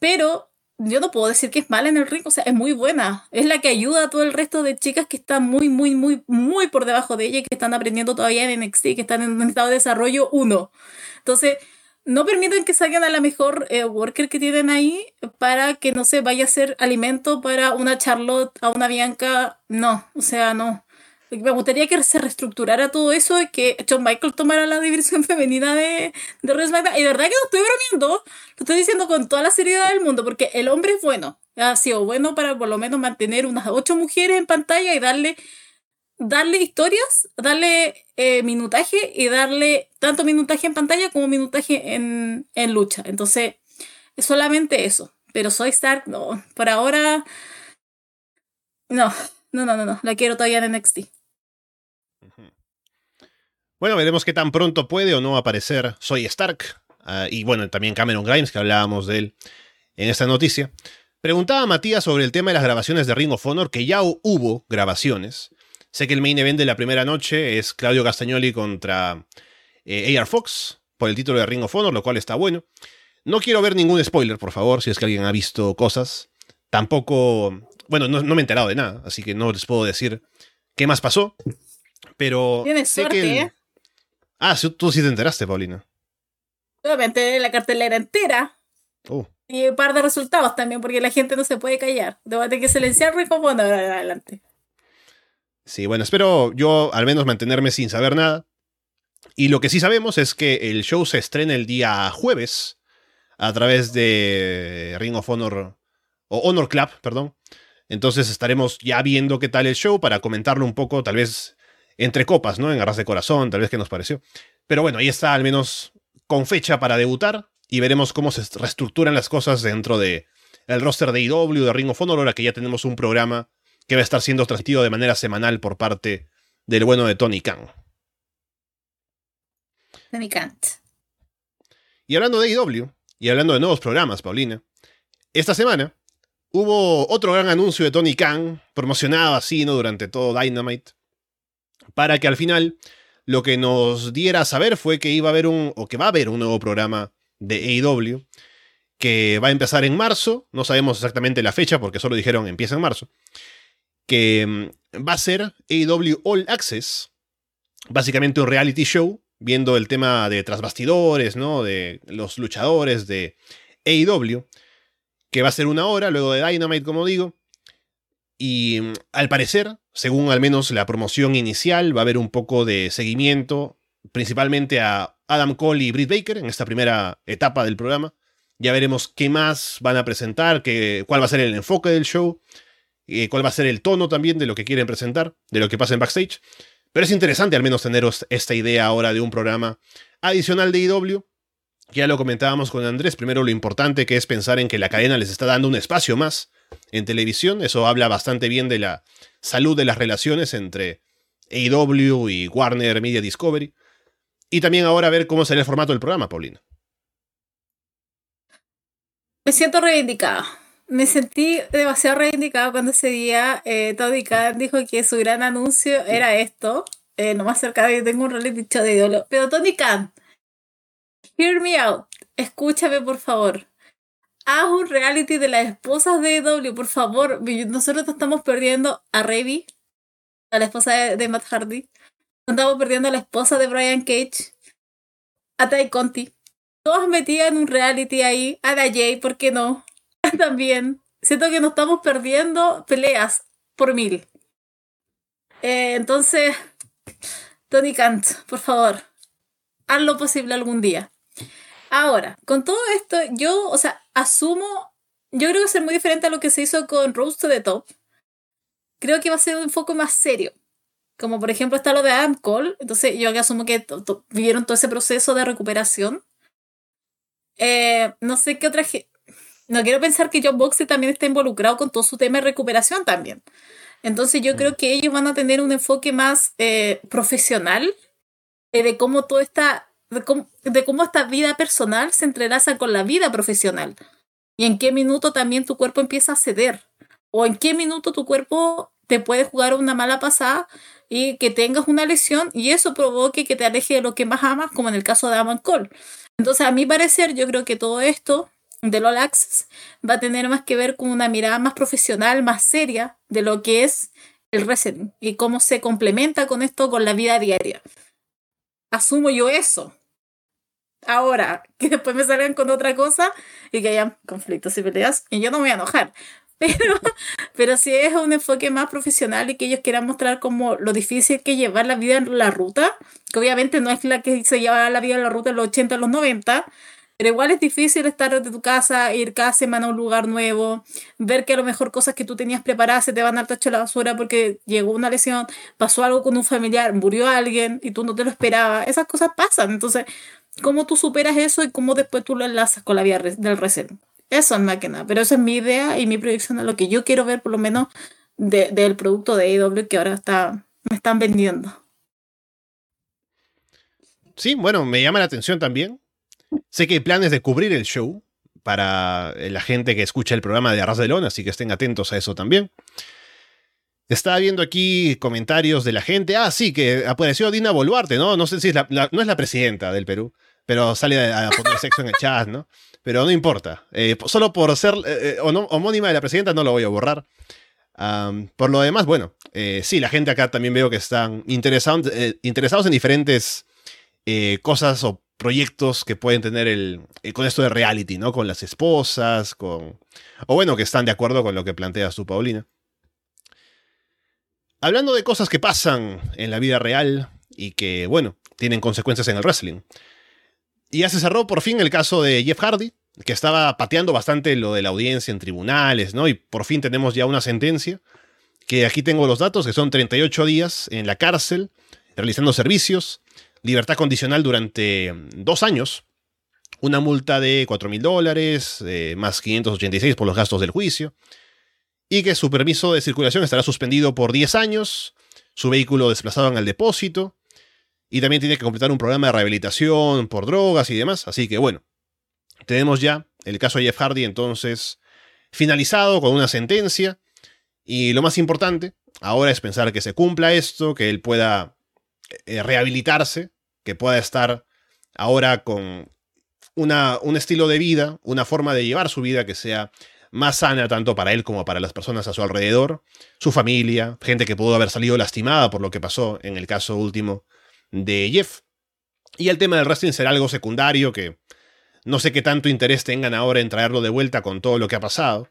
pero yo no puedo decir que es mala en el ring, o sea, es muy buena. Es la que ayuda a todo el resto de chicas que están muy, muy, muy, muy por debajo de ella y que están aprendiendo todavía en NXT, que están en un estado de desarrollo uno. Entonces, no permiten que salgan a la mejor eh, worker que tienen ahí para que no se vaya a ser alimento para una Charlotte, a una Bianca. No, o sea, no. Me gustaría que se reestructurara todo eso y que John Michael tomara la división femenina de, de SmackDown. Y de verdad que no estoy bromeando, lo estoy diciendo con toda la seriedad del mundo, porque el hombre es bueno. Ha sido bueno para por lo menos mantener unas ocho mujeres en pantalla y darle, darle historias, darle eh, minutaje y darle tanto minutaje en pantalla como minutaje en, en lucha. Entonces, es solamente eso. Pero soy Stark, no. Por ahora, no. No, no, no, no. La quiero todavía en NXT. Bueno, veremos qué tan pronto puede o no aparecer Soy Stark. ah, y bueno, también Cameron Grimes, que hablábamos de él en esta noticia. Preguntaba Matías sobre el tema de las grabaciones de Ring of Honor, que ya hu- hubo grabaciones. Sé que el main event de la primera noche es Claudio Castagnoli contra eh, AR Fox por el título de Ring of Honor, lo cual está bueno. No quiero ver ningún spoiler, por favor, si es que alguien ha visto cosas. Tampoco, bueno, no, no me he enterado de nada, así que no les puedo decir qué más pasó. Pero Tienes sé suerte, que el- ¿eh? Ah, tú sí te enteraste, Paulina. Obviamente la cartelera entera. Uh, Y un par de resultados también, porque la gente no se puede callar. Debo tener que silenciar Honor ahora adelante. sí, bueno, espero yo al menos mantenerme sin saber nada. Y lo que sí sabemos es que el show se estrena el día jueves a través de Ring of Honor o Honor Club, perdón. Entonces estaremos ya viendo qué tal el show para comentarlo un poco, tal vez entre copas, ¿no? En Arras de Corazón, tal vez qué nos pareció. Pero bueno, ahí está al menos con fecha para debutar y veremos cómo se reestructuran las cosas dentro de el roster de IW, de Ring of Honor, ahora que ya tenemos un programa que va a estar siendo transmitido de manera semanal por parte del bueno de Tony Khan. Tony Kant. Y hablando de IW, y hablando de nuevos programas, Paulina, esta semana hubo otro gran anuncio de Tony Khan, promocionado así, ¿no? Durante todo Dynamite, para que al final lo que nos diera a saber fue que iba a haber un, o que va a haber un nuevo programa de AEW, que va a empezar en marzo, no sabemos exactamente la fecha porque solo dijeron empieza en marzo, que mm, va a ser AEW All Access, básicamente un reality show viendo el tema de trasbastidores, ¿no? De los luchadores de AEW, que va a ser una hora, luego de Dynamite, como digo. Y mm, al parecer, según al menos la promoción inicial, va a haber un poco de seguimiento, principalmente a Adam Cole y Britt Baker en esta primera etapa del programa. Ya veremos qué más van a presentar, qué, cuál va a ser el enfoque del show. eh, cuál va a ser el tono también de lo que quieren presentar, de lo que pasa en backstage. Pero es interesante al menos tener esta idea ahora de un programa adicional de IW. Ya lo comentábamos con Andrés, primero lo importante que es pensar en que la cadena les está dando un espacio más en televisión, eso habla bastante bien de la salud de las relaciones entre AEW y Warner Media Discovery. Y también ahora ver cómo será el formato del programa, Paulina. Me siento reivindicada. Me sentí demasiado reivindicada cuando ese día eh, Tony Khan dijo que su gran anuncio era esto. Eh, no más cerca de tengo un reality show de ídolo. Pero Tony Khan, hear me out. Escúchame, por favor. Haz un reality de las esposas de AEW, por favor. Nosotros estamos perdiendo a Revy, a la esposa de, Matt Hardy. Estamos perdiendo a la esposa de Brian Cage, a Ty Conti. Todas metidas en un reality ahí, a Jay, ¿por qué no? También. Siento que nos estamos perdiendo peleas por mil. Eh, entonces, Tony Kant, por favor, haz lo posible algún día. Ahora, con todo esto, yo, o sea, asumo, yo creo que va a ser muy diferente a lo que se hizo con Rose to the Top. Creo que va a ser un enfoque más serio. Como por ejemplo está lo de Adam Cole, entonces yo asumo que vivieron todo ese proceso de recuperación. Eh, no sé qué otra... No quiero pensar que John Boxley también está involucrado con todo su tema de recuperación también. Entonces yo creo mm. que ellos van a tener un enfoque más eh, profesional eh, de cómo de cómo, esta vida personal se entrelaza con la vida profesional. Y en qué minuto también tu cuerpo empieza a ceder. O en qué minuto tu cuerpo te puede jugar una mala pasada y que tengas una lesión y eso provoque que te aleje de lo que más amas, como en el caso de Aman Cole. Entonces, a mi parecer, yo creo que todo esto de All Access va a tener más que ver con una mirada más profesional, más seria de lo que es el wrestling y cómo se complementa con esto con la vida diaria. Asumo yo eso ahora, que después me salgan con otra cosa y que haya conflictos y peleas, y yo no me voy a enojar. Pero, pero si es un enfoque más profesional y que ellos quieran mostrar como lo difícil que llevar la vida en la ruta, que obviamente no es la que se lleva la vida en la ruta en los 80, en los 90, pero igual es difícil estar desde tu casa, ir cada semana a un lugar nuevo, ver que a lo mejor cosas que tú tenías preparadas se te van al tacho de la basura porque llegó una lesión, pasó algo con un familiar, murió alguien y tú no te lo esperabas. Esas cosas pasan. Entonces, cómo tú superas eso y cómo después tú lo enlazas con la vía del reserva. Eso es más que nada, pero esa es mi idea y mi proyección de lo que yo quiero ver por lo menos del producto de AEW que ahora está, me están vendiendo. Sí, bueno, me llama la atención también. Sé que hay planes de cubrir el show para la gente que escucha el programa de Arras de Lona, así que estén atentos a eso también. Estaba viendo aquí comentarios de la gente. Ah, sí, que apareció Dina Boluarte, ¿no? No sé si es la, no es la presidenta del Perú, pero sale a, poner sexo en el chat, ¿no? Pero no importa. Eh, solo por ser eh, eh, homónima de la presidenta no lo voy a borrar. por lo demás, bueno, sí, la gente acá también veo que están interesados, interesados en diferentes cosas o proyectos que pueden tener el, con esto de reality, ¿no? Con las esposas, con... O bueno, que están de acuerdo con lo que planteas tú, Paulina. Hablando de cosas que pasan en la vida real y que, bueno, tienen consecuencias en el wrestling. Y ya se cerró por fin el caso de Jeff Hardy, que estaba pateando bastante lo de la audiencia en tribunales, ¿no? Y por fin tenemos ya una sentencia, que aquí tengo los datos, que son 38 días en la cárcel, realizando servicios, libertad condicional durante dos años, una multa de 4 mil dólares, eh, más 586 por los gastos del juicio, y que su permiso de circulación estará suspendido por 10 años, su vehículo desplazado en el depósito, y también tiene que completar un programa de rehabilitación por drogas y demás. Así que bueno, tenemos ya el caso de Jeff Hardy entonces finalizado con una sentencia, y lo más importante ahora es pensar que se cumpla esto, que él pueda eh, rehabilitarse, que pueda estar ahora con una, un estilo de vida, una forma de llevar su vida que sea más sana tanto para él como para las personas a su alrededor, su familia, gente que pudo haber salido lastimada por lo que pasó en el caso último de Jeff. Y el tema del wrestling será algo secundario que no sé qué tanto interés tengan ahora en traerlo de vuelta con todo lo que ha pasado.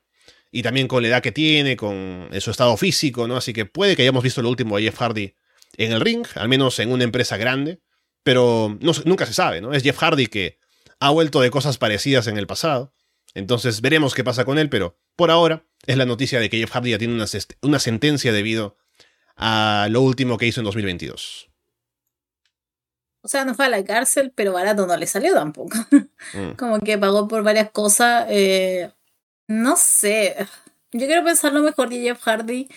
Y también con la edad que tiene, con su estado físico, ¿no? Así que puede que hayamos visto lo último de Jeff Hardy en el ring, al menos en una empresa grande. Pero nunca se sabe, ¿no? Es Jeff Hardy que ha vuelto de cosas parecidas en el pasado. Entonces veremos qué pasa con él, pero por ahora es la noticia de que Jeff Hardy ya tiene una, una sentencia debido a lo último que hizo en 2022. O sea, no fue a la cárcel, pero barato no le salió tampoco. Mm. Como que pagó por varias cosas. Eh, no sé. Yo quiero pensar lo mejor de Jeff Hardy,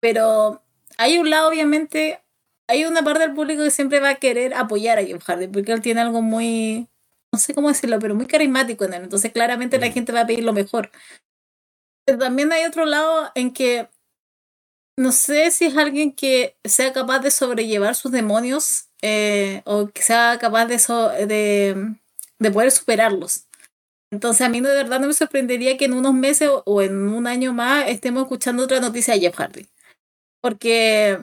pero hay un lado, obviamente, hay una parte del público que siempre va a querer apoyar a Jeff Hardy, porque él tiene algo muy, no sé cómo decirlo, pero muy carismático en él. Entonces, claramente la mm. gente va a pedir lo mejor. Pero también hay otro lado en que no sé si es alguien que sea capaz de sobrellevar sus demonios eh, o que sea capaz de, de, de, poder superarlos. Entonces a mí de verdad no me sorprendería que en unos meses o en un año más estemos escuchando otra noticia de Jeff Hardy. Porque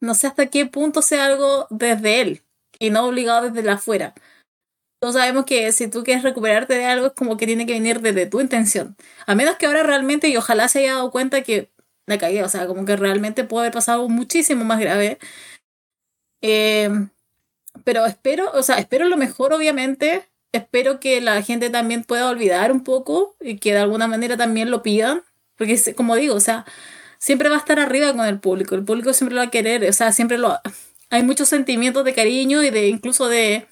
no sé hasta qué punto sea algo desde él y no obligado desde la afuera. Todos sabemos que si tú quieres recuperarte de algo es como que tiene que venir desde tu intención. A menos que ahora realmente y ojalá se haya dado cuenta que la cagué, o sea, como que realmente puede haber pasado muchísimo más grave. Eh, pero espero, o sea, espero lo mejor, obviamente. Espero que la gente también pueda olvidar un poco y que de alguna manera también lo pidan. Porque, como digo, o sea, siempre va a estar arriba con el público. El público siempre lo va a querer. O sea, siempre lo. Hay muchos sentimientos de cariño y de incluso de,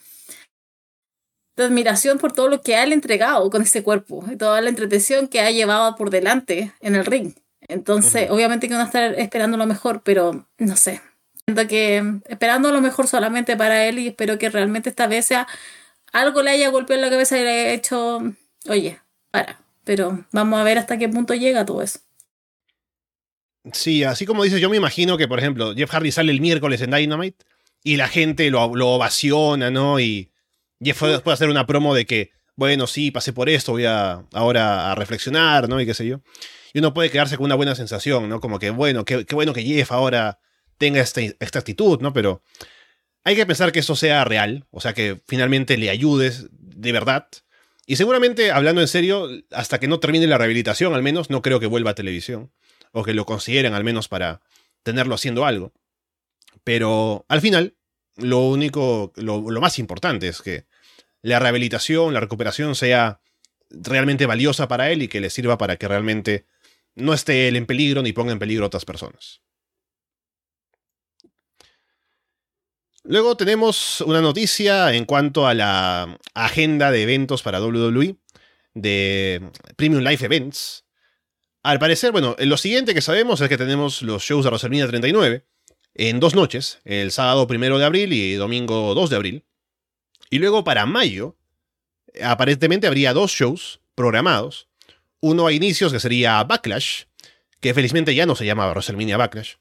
admiración por todo lo que ha entregado con este cuerpo y toda la entretención que ha llevado por delante en el ring. Entonces, obviamente que uno está esperando lo mejor, pero no sé. Siento que esperando lo mejor solamente para él y espero que realmente esta vez sea algo le haya golpeado en la cabeza y le haya hecho, oye, para. Pero vamos a ver hasta qué punto llega todo eso. Sí, así como dices, yo me imagino que, por ejemplo, Jeff Hardy sale el miércoles en Dynamite y la gente lo, lo ovaciona, ¿no? Y Jeff puede hacer una promo de que, bueno, sí, pasé por esto, voy a ahora a reflexionar, ¿no? Y qué sé yo y uno puede quedarse con una buena sensación, ¿no? Como que, bueno, qué, bueno que Jeff ahora tenga este, esta actitud, ¿no? Pero hay que pensar que eso sea real, o sea, que finalmente le ayudes de verdad. Y seguramente, hablando en serio, hasta que no termine la rehabilitación, al menos, no creo que vuelva a televisión, o que lo consideren al menos para tenerlo haciendo algo. Pero al final, lo único, lo, lo más importante es que la rehabilitación, la recuperación sea realmente valiosa para él y que le sirva para que realmente no esté él en peligro ni ponga en peligro a otras personas. Luego tenemos una noticia en cuanto a la agenda de eventos para WWE de Premium Live Events. Al parecer, bueno, lo siguiente que sabemos es que tenemos los shows de WrestleMania 39 en dos noches, el sábado primero de abril y domingo 2 de abril. Y luego para mayo, aparentemente habría dos shows programados uno a inicios que sería Backlash, que felizmente ya no se llamaba WrestleMania Backlash.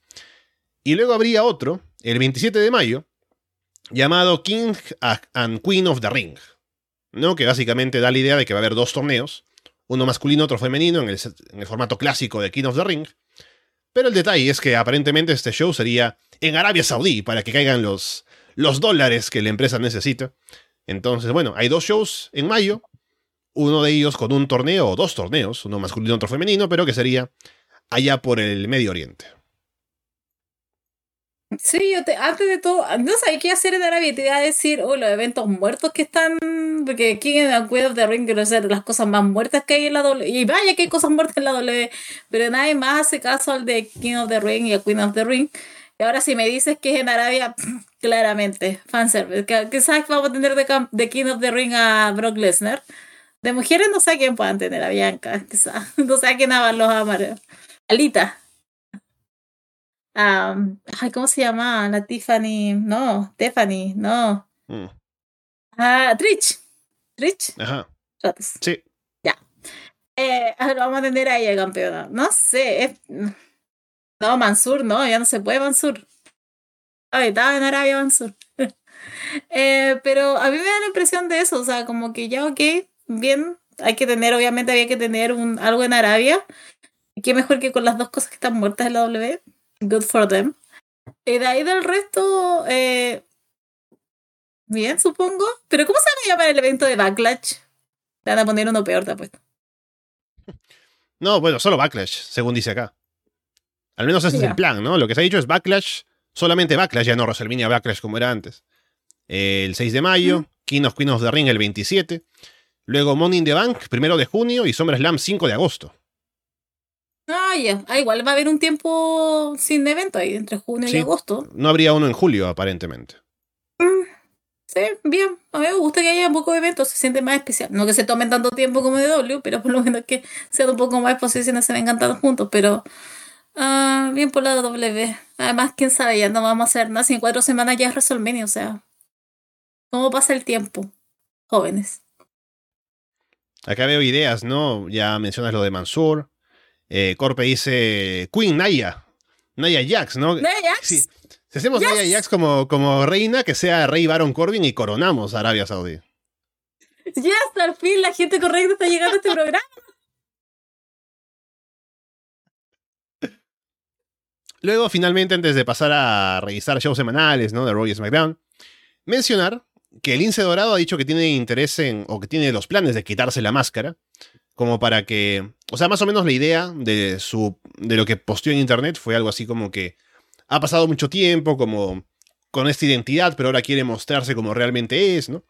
Y luego habría otro, el 27 de mayo, llamado King and Queen of the Ring, ¿no? que básicamente da la idea de que va a haber dos torneos, uno masculino, otro femenino, en el, formato clásico de King of the Ring. Pero el detalle es que aparentemente este show sería en Arabia Saudí, para que caigan los, los dólares que la empresa necesita. Entonces, bueno, hay dos shows en mayo, uno de ellos con un torneo o dos torneos, uno masculino y otro femenino, pero que sería allá por el Medio Oriente. Sí, yo te, antes de todo, no sabía qué hacer en Arabia, te iba a decir, oh, los eventos muertos que están, porque aquí en el Queen of the Ring quiero ser las cosas más muertas que hay en la W, y vaya que hay cosas muertas en la W, pero nadie más hace caso al de King of the Ring y el Queen of the Ring. Y ahora si me dices que es en Arabia, claramente, fanservice, sabes vamos a tener de, de King of the Ring a Brock Lesnar. De mujeres no sé a quién puedan tener a Bianca, No sé a quién los amar. Alita. ay, ¿cómo se llama? La Tiffany. No, Tiffany, no. Mm. Ah, Trich. Trich. Ajá. Sí. Ya. Eh, vamos a tener a ella campeona. No sé. No, Mansur, no, ya no se puede Mansur. Ay, estaba en Arabia Mansur. eh, pero a mí me da la impresión de eso, o sea, como que ya, ok, bien. Hay que tener, obviamente había que tener algo en Arabia. Qué mejor que con las dos cosas que están muertas en la W. Good for them. Y de ahí del resto, eh, bien, supongo. Pero ¿cómo se va a llamar el evento de Backlash? Te van a poner uno peor, te apuesto. No, bueno, solo Backlash, según dice acá. Al menos ese es el plan, ¿no? Lo que se ha dicho es Backlash, solamente Backlash, ya no WrestleMania Backlash como era antes. El 6 de mayo, King of Queen of the Ring el 27. Luego Money in the Bank, primero de junio, y SummerSlam 5 de agosto. Ah, ya. Ah, igual va a haber un tiempo sin evento ahí, entre junio Sí. y agosto. No habría uno en julio, aparentemente. Mm, sí, bien. A mí me gusta que haya pocos eventos, se siente más especial. No que se tomen tanto tiempo como de W, pero por lo menos que sean un poco más exposiciones, se vengan todos juntos. Pero ah, bien por la W. Además, quién sabe, ya no vamos a hacer nada. Si en cuatro semanas ya es WrestleMania, o sea. ¿Cómo pasa el tiempo? Jóvenes. Acá veo ideas, ¿no? Ya mencionas lo de Mansur. Eh, Corpe dice Queen Naya. Naya Jax, ¿no? ¿No, Jax? Sí. Si hacemos Yes. Naya Jax como, como reina, que sea Rey Baron Corbin y coronamos a Arabia Saudí. Ya, hasta al fin la gente correcta está llegando a este programa. Luego, finalmente, antes de pasar a revisar shows semanales, ¿no? De Raw y SmackDown, mencionar que el Lince Dorado ha dicho que tiene interés en, o que tiene los planes de quitarse la máscara, como para que, o sea, más o menos la idea de su, de lo que posteó en internet fue algo así como que ha pasado mucho tiempo, como con esta identidad, pero ahora quiere mostrarse como realmente es, ¿no?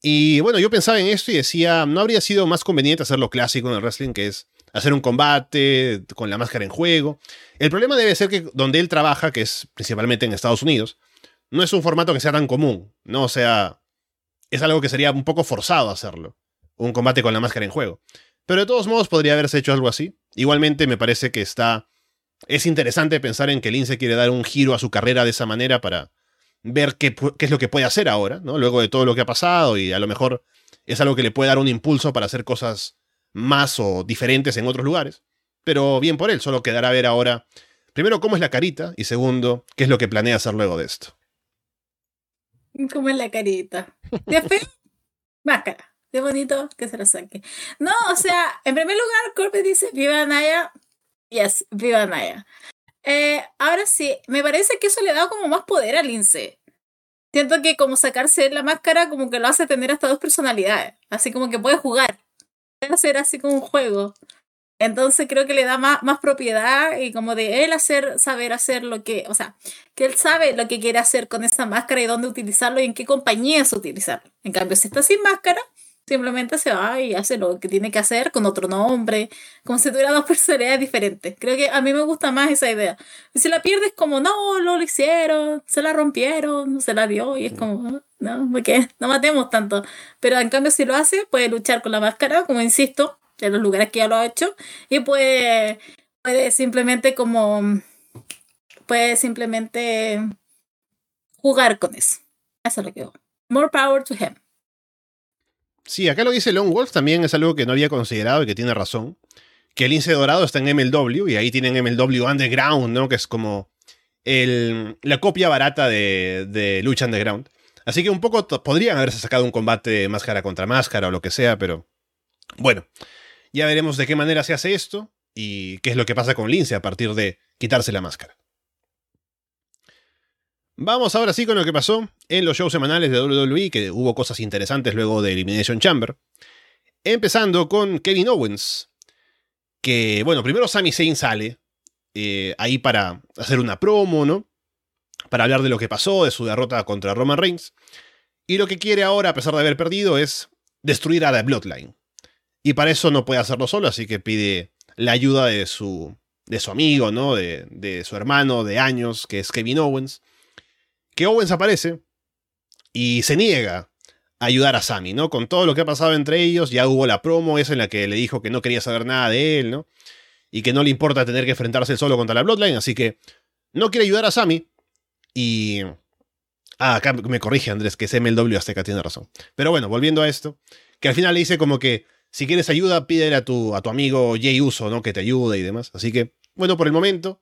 Y bueno, yo pensaba en esto y decía, ¿no habría sido más conveniente hacer lo clásico en el wrestling, que es hacer un combate con la máscara en juego? El problema debe ser que donde él trabaja, que es principalmente en Estados Unidos, no es un formato que sea tan común, ¿no? O sea, es algo que sería un poco forzado hacerlo, un combate con la máscara en juego. Pero de todos modos podría haberse hecho algo así. Igualmente me parece que está... Es interesante pensar en que Lince quiere dar un giro a su carrera de esa manera para ver qué, qué es lo que puede hacer ahora, ¿no? Luego de todo lo que ha pasado y a lo mejor es algo que le puede dar un impulso para hacer cosas más o diferentes en otros lugares. Pero bien por él, solo quedará ver ahora, primero, cómo es la carita y segundo, qué es lo que planea hacer luego de esto. Como en la carita. ¿De feo? Máscara. De bonito que se la saque. No, o sea, en primer lugar, Corpe dice, viva Naya. Yes, viva Naya. Eh, ahora sí, me parece que eso le da como más poder al Lince. Siento que como sacarse la máscara como que lo hace tener hasta dos personalidades. Así como que puede jugar. Hacer así como un juego. Entonces creo que le da más, más propiedad y como de él hacer, saber hacer lo que, o sea, que él sabe lo que quiere hacer con esa máscara y dónde utilizarlo y en qué compañías utilizarlo. En cambio, si está sin máscara, simplemente se va y hace lo que tiene que hacer con otro nombre, como si tuviera dos personalidades diferentes. Creo que a mí me gusta más esa idea. Y si la pierdes como, no, lo hicieron, se la rompieron, se la dio y es como, no, porque no matemos tanto. Pero en cambio, si lo hace, puede luchar con la máscara, como insisto, en los lugares que ya lo ha hecho, y puede, puede simplemente como, puede simplemente jugar con eso. Eso es lo que digo. More power to him. Sí, acá lo dice Lone Wolf, también es algo que no había considerado y que tiene razón. Que el lince dorado está en MLW y ahí tienen MLW Underground, ¿no? Que es como el, la copia barata de, de Lucha Underground. Así que un poco podrían haberse sacado un combate máscara contra máscara o lo que sea, pero bueno, ya veremos de qué manera se hace esto y qué es lo que pasa con Lince a partir de quitarse la máscara. Vamos ahora sí con lo que pasó en los shows semanales de WWE, que hubo cosas interesantes luego de Elimination Chamber. Empezando con Kevin Owens, que, bueno, primero Sami Zayn sale eh, ahí para hacer una promo, ¿no? Para hablar de lo que pasó, de su derrota contra Roman Reigns. Y lo que quiere ahora, a pesar de haber perdido, es destruir a la Bloodline. Y para eso no puede hacerlo solo, así que pide la ayuda de su, de su amigo, ¿no? De, de su hermano de años, que es Kevin Owens. Que Owens aparece y se niega a ayudar a Sami, ¿no? Con todo lo que ha pasado entre ellos, ya hubo la promo esa en la que le dijo que no quería saber nada de él, ¿no? Y que no le importa tener que enfrentarse solo contra la Bloodline, así que no quiere ayudar a Sami. Y. Ah, acá me corrige Andrés, que es MLW Azteca, tiene razón. Pero bueno, volviendo a esto, que al final le dice como que si quieres ayuda, pídele a tu, a tu amigo Jay Uso, ¿no? Que te ayude y demás. Así que, bueno, por el momento,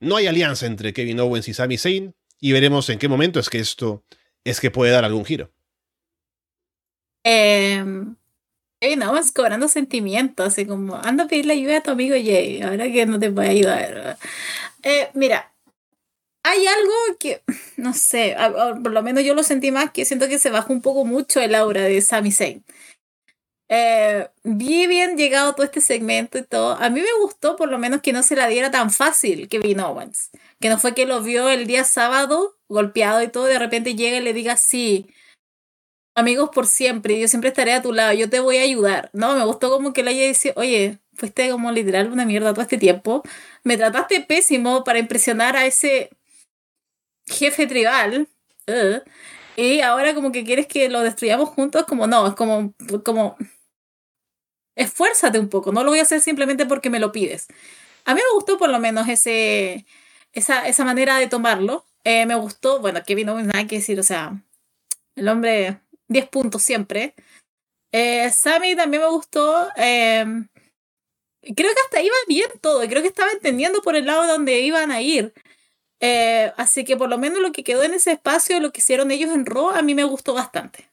no hay alianza entre Kevin Owens y Sami Zayn, y veremos en qué momento es que esto es que puede dar algún giro. Kevin Owens cobrando sentimientos, así como, anda a pedirle ayuda a tu amigo Jay, ahora que no te puede ayudar. Eh, mira, hay algo que, no sé, por lo menos yo lo sentí más, que siento que se bajó un poco mucho el aura de Sami Zayn. Eh, vi bien llegado todo este segmento y todo. A mí me gustó por lo menos que no se la diera tan fácil Kevin Owens. Que no fue que lo vio el día sábado golpeado y todo, de repente llega y le diga sí. amigos por siempre, yo siempre estaré a tu lado, yo te voy a ayudar. No, me gustó como que le haya dicho, oye, fuiste como literal una mierda todo este tiempo, me trataste pésimo para impresionar a ese jefe tribal, uh, y ahora como que quieres que lo destruyamos juntos, como no, es como, como, esfuérzate un poco, no lo voy a hacer simplemente porque me lo pides. A mí me gustó por lo menos ese, esa, esa manera de tomarlo. Eh, me gustó, bueno, Kevin Owens, nada que decir, o sea, el hombre 10 puntos siempre. Eh, Sammy también me gustó. Eh, creo que hasta iba bien todo, creo que estaba entendiendo por el lado donde iban a ir. Eh, así que por lo menos lo que quedó en ese espacio, lo que hicieron ellos en Raw, a mí me gustó bastante.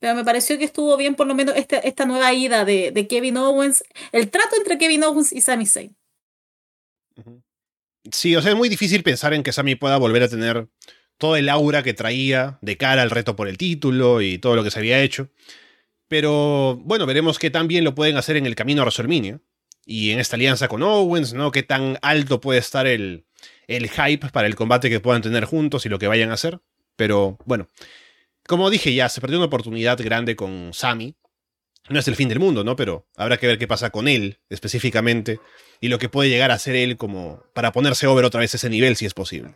Pero me pareció que estuvo bien por lo menos esta, nueva ida de, de Kevin Owens, el trato entre Kevin Owens y Sami Zayn. Sí, o sea, es muy difícil pensar en que Sami pueda volver a tener todo el aura que traía de cara al reto por el título y todo lo que se había hecho. Pero bueno, veremos qué tan bien lo pueden hacer en el camino a WrestleMania y en esta alianza con Owens, ¿no? Qué tan alto puede estar el, el hype para el combate que puedan tener juntos y lo que vayan a hacer. Pero bueno, como dije ya, se perdió una oportunidad grande con Sami. No es el fin del mundo, ¿no? Pero habrá que ver qué pasa con él específicamente y lo que puede llegar a ser él como para ponerse over otra vez ese nivel si es posible.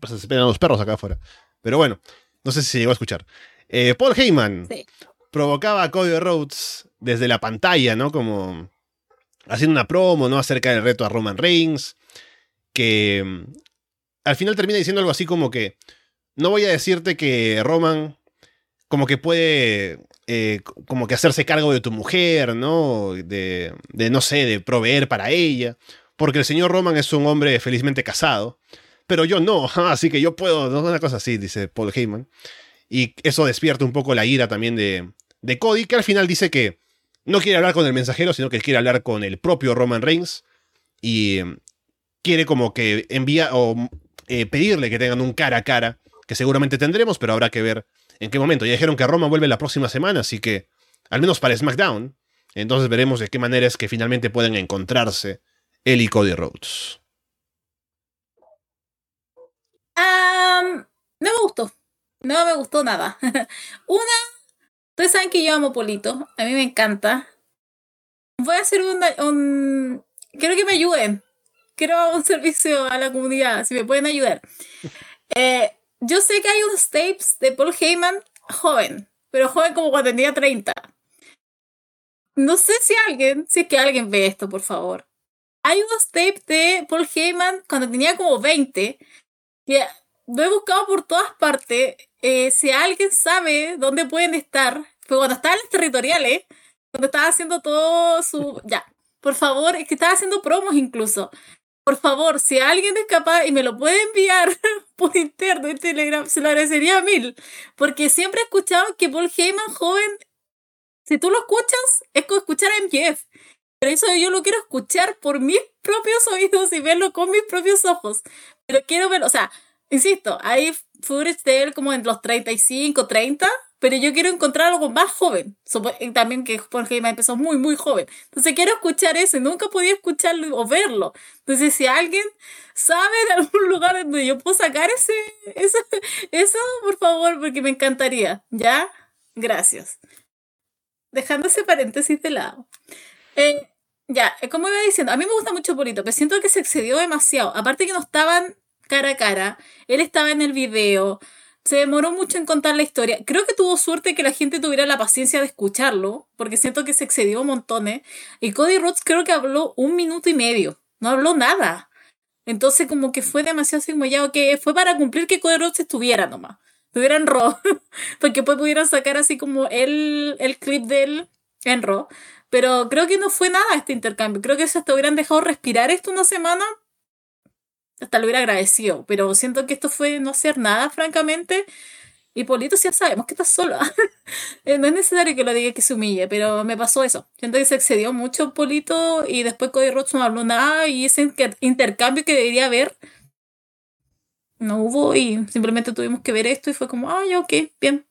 Pues se esperan los perros acá afuera. Pero bueno, no sé si se llegó a escuchar. Eh, Paul Heyman Sí. provocaba a Cody Rhodes desde la pantalla, ¿no? Como haciendo una promo, ¿no? Acerca del reto a Roman Reigns. Que mm, al final termina diciendo algo así como que no voy a decirte que Roman como que puede eh, como que hacerse cargo de tu mujer, ¿no? De, de, no sé, de proveer para ella. Porque el señor Roman es un hombre felizmente casado. Pero yo no, así que yo puedo, no una cosa así, dice Paul Heyman. Y eso despierta un poco la ira también de, de Cody, que al final dice que no quiere hablar con el mensajero, sino que quiere hablar con el propio Roman Reigns. Y eh, quiere como que envía o eh, pedirle que tengan un cara a cara, que seguramente tendremos, pero habrá que ver en qué momento. Ya dijeron que Roman vuelve la próxima semana, así que al menos para SmackDown. Entonces veremos de qué manera es que finalmente pueden encontrarse él y Cody Rhodes. No me gustó. No me gustó nada. Una, ustedes saben que yo amo Polito. A mí me encanta. Voy a hacer un, un. Quiero que me ayuden. Quiero un servicio a la comunidad. Si me pueden ayudar. Eh, yo sé que hay unos tapes de Paul Heyman joven. Pero joven como cuando tenía 30. No sé si alguien, si es que alguien ve esto, por favor. Hay unos tapes de Paul Heyman cuando tenía como 20 que lo he buscado por todas partes. Eh, si alguien sabe dónde pueden estar, fue cuando estaba en territoriales, cuando estaba haciendo todo su. Ya, por favor, es que estaba haciendo promos incluso. Por favor, si alguien es capaz y me lo puede enviar por interno en Telegram, se lo agradecería a mil. Porque siempre he escuchado que Paul Heyman joven, si tú lo escuchas, es como escuchar a MJF. Pero eso yo lo quiero escuchar por mis propios oídos y verlo con mis propios ojos. Pero quiero verlo, o sea, insisto, hay footage de él como en los 35, 30, pero yo quiero encontrar algo más joven. También que Paul Heyman empezó muy, muy joven. Entonces quiero escuchar eso y nunca podía escucharlo o verlo. Entonces si alguien sabe de algún lugar donde yo puedo sacar ese, eso, eso, por favor, porque me encantaría. ¿Ya? Gracias. Dejando ese paréntesis de lado. Eh, ya, como iba diciendo, a mí me gusta mucho Polito, pero siento que se excedió demasiado. Aparte que no estaban cara a cara, él estaba en el video, se demoró mucho en contar la historia. Creo que tuvo suerte que la gente tuviera la paciencia de escucharlo, porque siento que se excedió montones. Y Cody Rhodes creo que habló un minuto y medio, no habló nada. Entonces como que fue demasiado ya, que fue para cumplir que Cody Rhodes estuviera nomás. Estuviera en Raw, porque pues pudieran sacar así como el, el clip de él en Raw. Pero creo que no fue nada este intercambio. Creo que si hasta hubieran dejado respirar esto una semana, hasta lo hubiera agradecido. Pero siento que esto fue no hacer nada, francamente. Y Polito ya sabemos que está solo. no es necesario que lo diga que se humille, pero me pasó eso. Siento que se excedió mucho Polito y después Cody Rhodes no habló nada y ese intercambio que debería haber no hubo y simplemente tuvimos que ver esto y fue como, ay, ok, bien.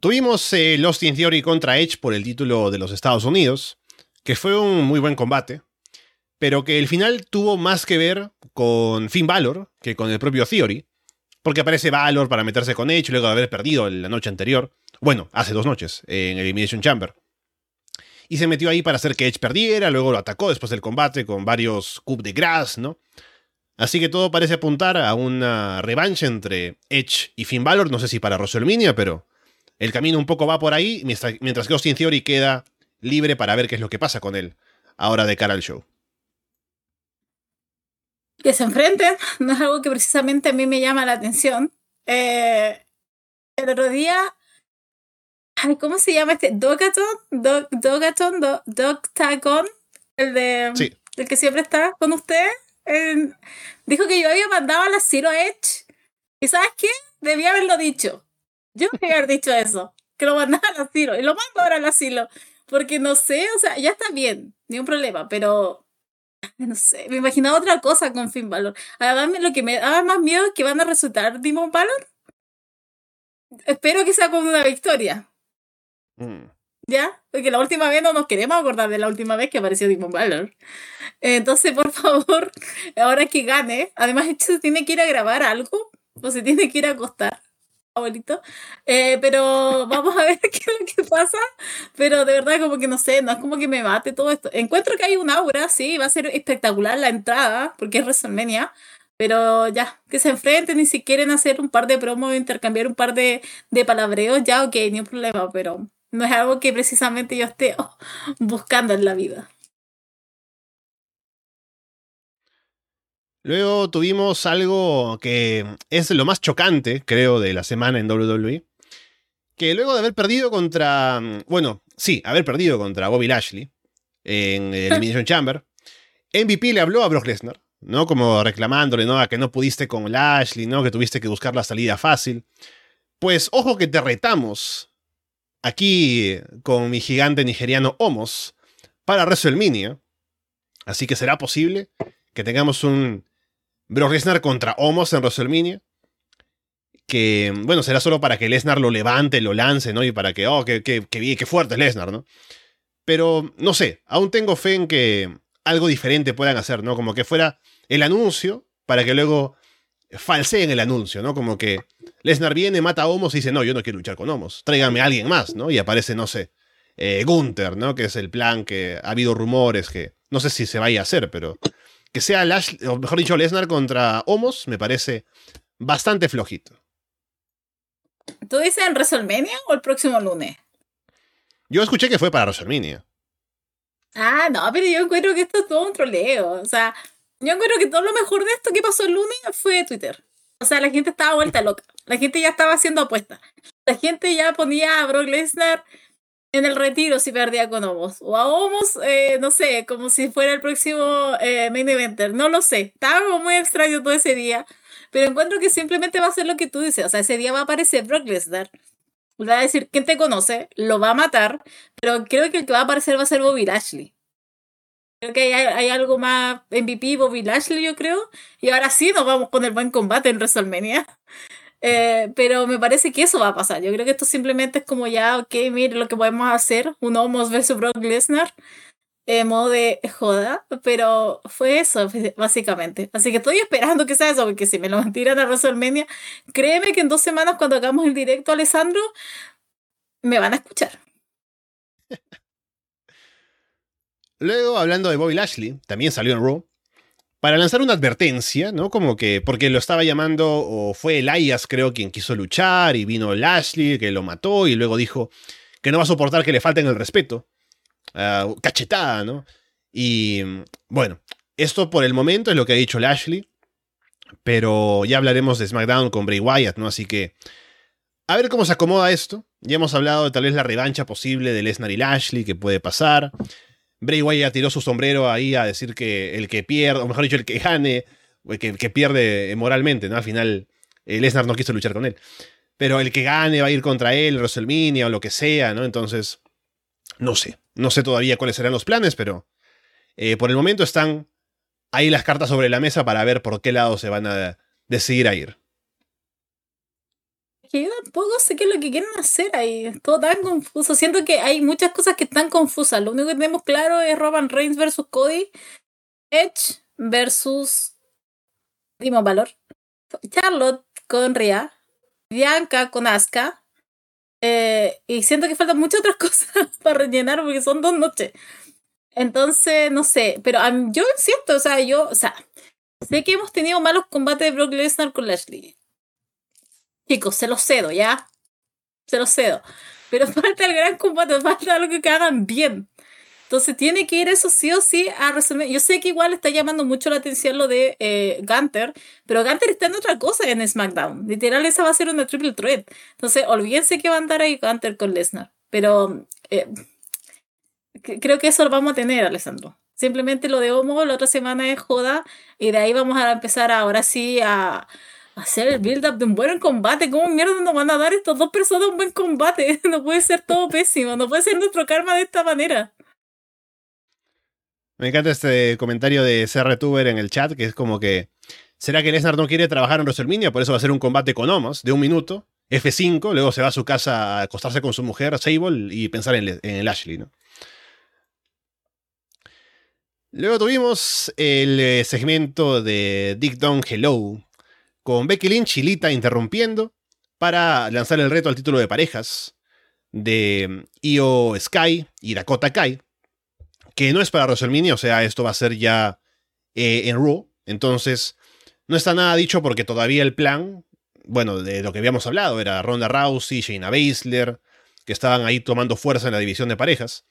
Tuvimos eh, Lost in Theory contra Edge por el título de los Estados Unidos, que fue un muy buen combate, pero que el final tuvo más que ver con Finn Balor que con el propio Theory. porque aparece Valor para meterse con Edge luego de haber perdido la noche anterior. Bueno, hace dos noches, en Elimination Chamber. Y se metió ahí para hacer que Edge perdiera, luego lo atacó después del combate con varios coups de grass, ¿no? Así que todo parece apuntar a una revancha entre Edge y Finn Balor, no sé si para WrestleMania, pero el camino un poco va por ahí, mientras que Austin Theory queda libre para ver qué es lo que pasa con él ahora de cara al show. Que se enfrenten no es algo que precisamente a mí me llama la atención. Eh, el otro día, ¿cómo se llama este? Dogaton, Dogaton, Dogtagon, el de sí. el que siempre está con usted. dijo que yo había mandado a la Zero Edge. ¿Y sabes qué? Debía haberlo dicho. Yo debía haber dicho eso. Que lo mandaba al asilo. Y lo mando ahora al asilo. Porque no sé, o sea, ya está bien. Ni un problema. Pero no sé, me imaginaba otra cosa con Finn Balor. Además, lo que me daba más miedo es que van a resultar Demon Balor. Espero que sea con una victoria. Mm. ¿Ya? Porque la última vez no nos queremos acordar de la última vez que apareció Demon Balor. Entonces, por favor, ahora que gane, además, se tiene que ir a grabar algo o se tiene que ir a acostar abuelito. Eh, pero vamos a ver qué es lo que pasa. Pero de verdad, como que no sé, no es como que me mate todo esto. Encuentro que hay un aura, sí, va a ser espectacular la entrada, porque es WrestleMania. Pero ya, que se enfrenten y si quieren hacer un par de promos, intercambiar un par de, de palabreos, ya, ok, ni un problema, pero no es algo que precisamente yo esté buscando en la vida. Luego tuvimos algo que es lo más chocante, creo, de la semana en WWE. Que luego de haber perdido contra. Bueno, sí, haber perdido contra Bobby Lashley en el Elimination Chamber, MVP le habló a Brock Lesnar, ¿no? Como reclamándole, ¿no? A que no pudiste con Lashley, ¿no? Que tuviste que buscar la salida fácil. Pues ojo que te retamos aquí con mi gigante nigeriano Homos para WrestleMania. Así que será posible que tengamos un Brock Lesnar contra Homos en WrestleMania. Que, bueno, será solo para que Lesnar lo levante, lo lance, ¿no? Y para que, oh, qué que, que, fuerte es Lesnar, ¿no? Pero, no sé, aún tengo fe en que algo diferente puedan hacer, ¿no? Como que fuera el anuncio para que luego falseen el anuncio, ¿no? Como que Lesnar viene, mata a Homos y dice, no, yo no quiero luchar con Homos, tráiganme a alguien más, ¿no? Y aparece, no sé, eh, Gunther, ¿no? Que es el plan que ha habido rumores que no sé si se vaya a hacer, pero que sea Lash, o mejor dicho, Lesnar contra Homos, me parece bastante flojito. ¿Tú dices en WrestleMania o el próximo lunes? Yo escuché que fue para WrestleMania. Ah, no, pero yo encuentro que esto es todo un troleo. O sea, yo encuentro que todo lo mejor de esto que pasó el lunes fue Twitter. O sea, la gente estaba vuelta loca. La gente ya estaba haciendo apuestas. La gente ya ponía a Brock Lesnar en el retiro si perdía con Homos. O a Homos, eh, no sé, como si fuera el próximo eh, main eventer. No lo sé. Estaba muy extraño todo ese día. Pero encuentro que simplemente va a ser lo que tú dices. O sea, ese día va a aparecer Brock Lesnar. Va a decir, ¿quién te conoce? Lo va a matar. Pero creo que el que va a aparecer va a ser Bobby Lashley. Creo que hay, hay algo más MVP Bobby Lashley, yo creo. Y ahora sí nos vamos con el buen combate en WrestleMania. Eh, pero me parece que eso va a pasar. Yo creo que esto simplemente es como ya, ok, mire lo que podemos hacer, un Homos versus Brock Lesnar, en modo de joda, pero fue eso, básicamente. Así que estoy esperando que sea eso, porque si me lo tiran a WrestleMania, créeme que en dos semanas cuando hagamos el directo, Alessandro, me van a escuchar. Luego, hablando de Bobby Lashley, también salió en Raw para lanzar una advertencia, ¿no? Como que, porque lo estaba llamando, o fue Elias, creo, quien quiso luchar, y vino Lashley, que lo mató, y luego dijo que no va a soportar que le falten el respeto. Uh, cachetada, ¿no? Y bueno, esto por el momento es lo que ha dicho Lashley, pero ya hablaremos de SmackDown con Bray Wyatt, ¿no? Así que, a ver cómo se acomoda esto. Ya hemos hablado de tal vez la revancha posible de Lesnar y Lashley, que puede pasar. Bray Wyatt tiró su sombrero ahí a decir que el que pierde, o mejor dicho, el que gane, que, pierde moralmente, ¿no? Al final, eh, Lesnar no quiso luchar con él. Pero el que gane va a ir contra él, WrestleMania o lo que sea, ¿no? Entonces, no sé. No sé todavía cuáles serán los planes, pero eh, por el momento están ahí las cartas sobre la mesa para ver por qué lado se van a decidir a ir que yo tampoco sé qué es lo que quieren hacer ahí. Es todo tan confuso. Siento que hay muchas cosas que están confusas. Lo único que tenemos claro es Roman Reigns versus Cody, Edge versus Dimo Valor. Charlotte con Rhea, Bianca con Asuka, eh, y siento que faltan muchas otras cosas para rellenar porque son dos noches. Entonces, no sé, pero yo siento, o sea, yo, o sea, sé que hemos tenido malos combates de Brock Lesnar con Lashley. Chicos, se los cedo, ¿ya? Se los cedo. Pero falta el gran combate, falta algo que hagan bien. Entonces tiene que ir eso sí o sí a resolver. Yo sé que igual está llamando mucho la atención lo de eh, Gunter, pero Gunter está en otra cosa en SmackDown. Literal, esa va a ser una triple threat. Entonces, olvídense que va a andar ahí Gunter con Lesnar. Pero eh, creo que eso lo vamos a tener, Alessandro. Simplemente lo de Homo la otra semana es joda y de ahí vamos a empezar ahora sí a hacer el build-up de un buen combate. ¿Cómo mierda nos van a dar estas dos personas un buen combate? No puede ser todo pésimo, no puede ser nuestro karma de esta manera. Me encanta este comentario de CRTuber en el chat, que es como que, ¿será que Lesnar no quiere trabajar en WrestleMania? Por eso va a ser un combate con Homos de un minuto, F5, luego se va a su casa a acostarse con su mujer, Sable, y pensar en, el Ashley, ¿no? Luego tuvimos el eh, segmento de Dick Don Hello, con Becky Lynch y Lita interrumpiendo para lanzar el reto al título de parejas de Io Sky y Dakota Kai que no es para WrestleMania, o sea, esto va a ser ya eh, en Raw. Entonces, no está nada dicho porque todavía el plan, bueno, de lo que habíamos hablado, era Ronda Rousey, Shayna Baszler, que estaban ahí tomando fuerza en la división de parejas.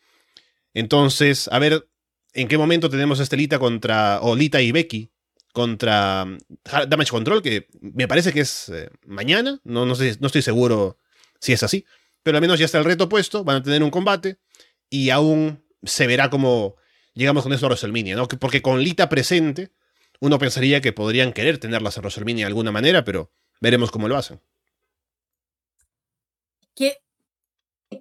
Entonces, a ver en qué momento tenemos este Lita contra, o Lita y Becky contra Damage Control, que me parece que es eh, mañana, no, no, sé, no estoy seguro si es así, pero al menos ya está el reto puesto, van a tener un combate y aún se verá cómo llegamos con eso a WrestleMania, ¿no? Porque con Lita presente, uno pensaría que podrían querer tenerlas en WrestleMania de alguna manera, pero veremos cómo lo hacen. Que,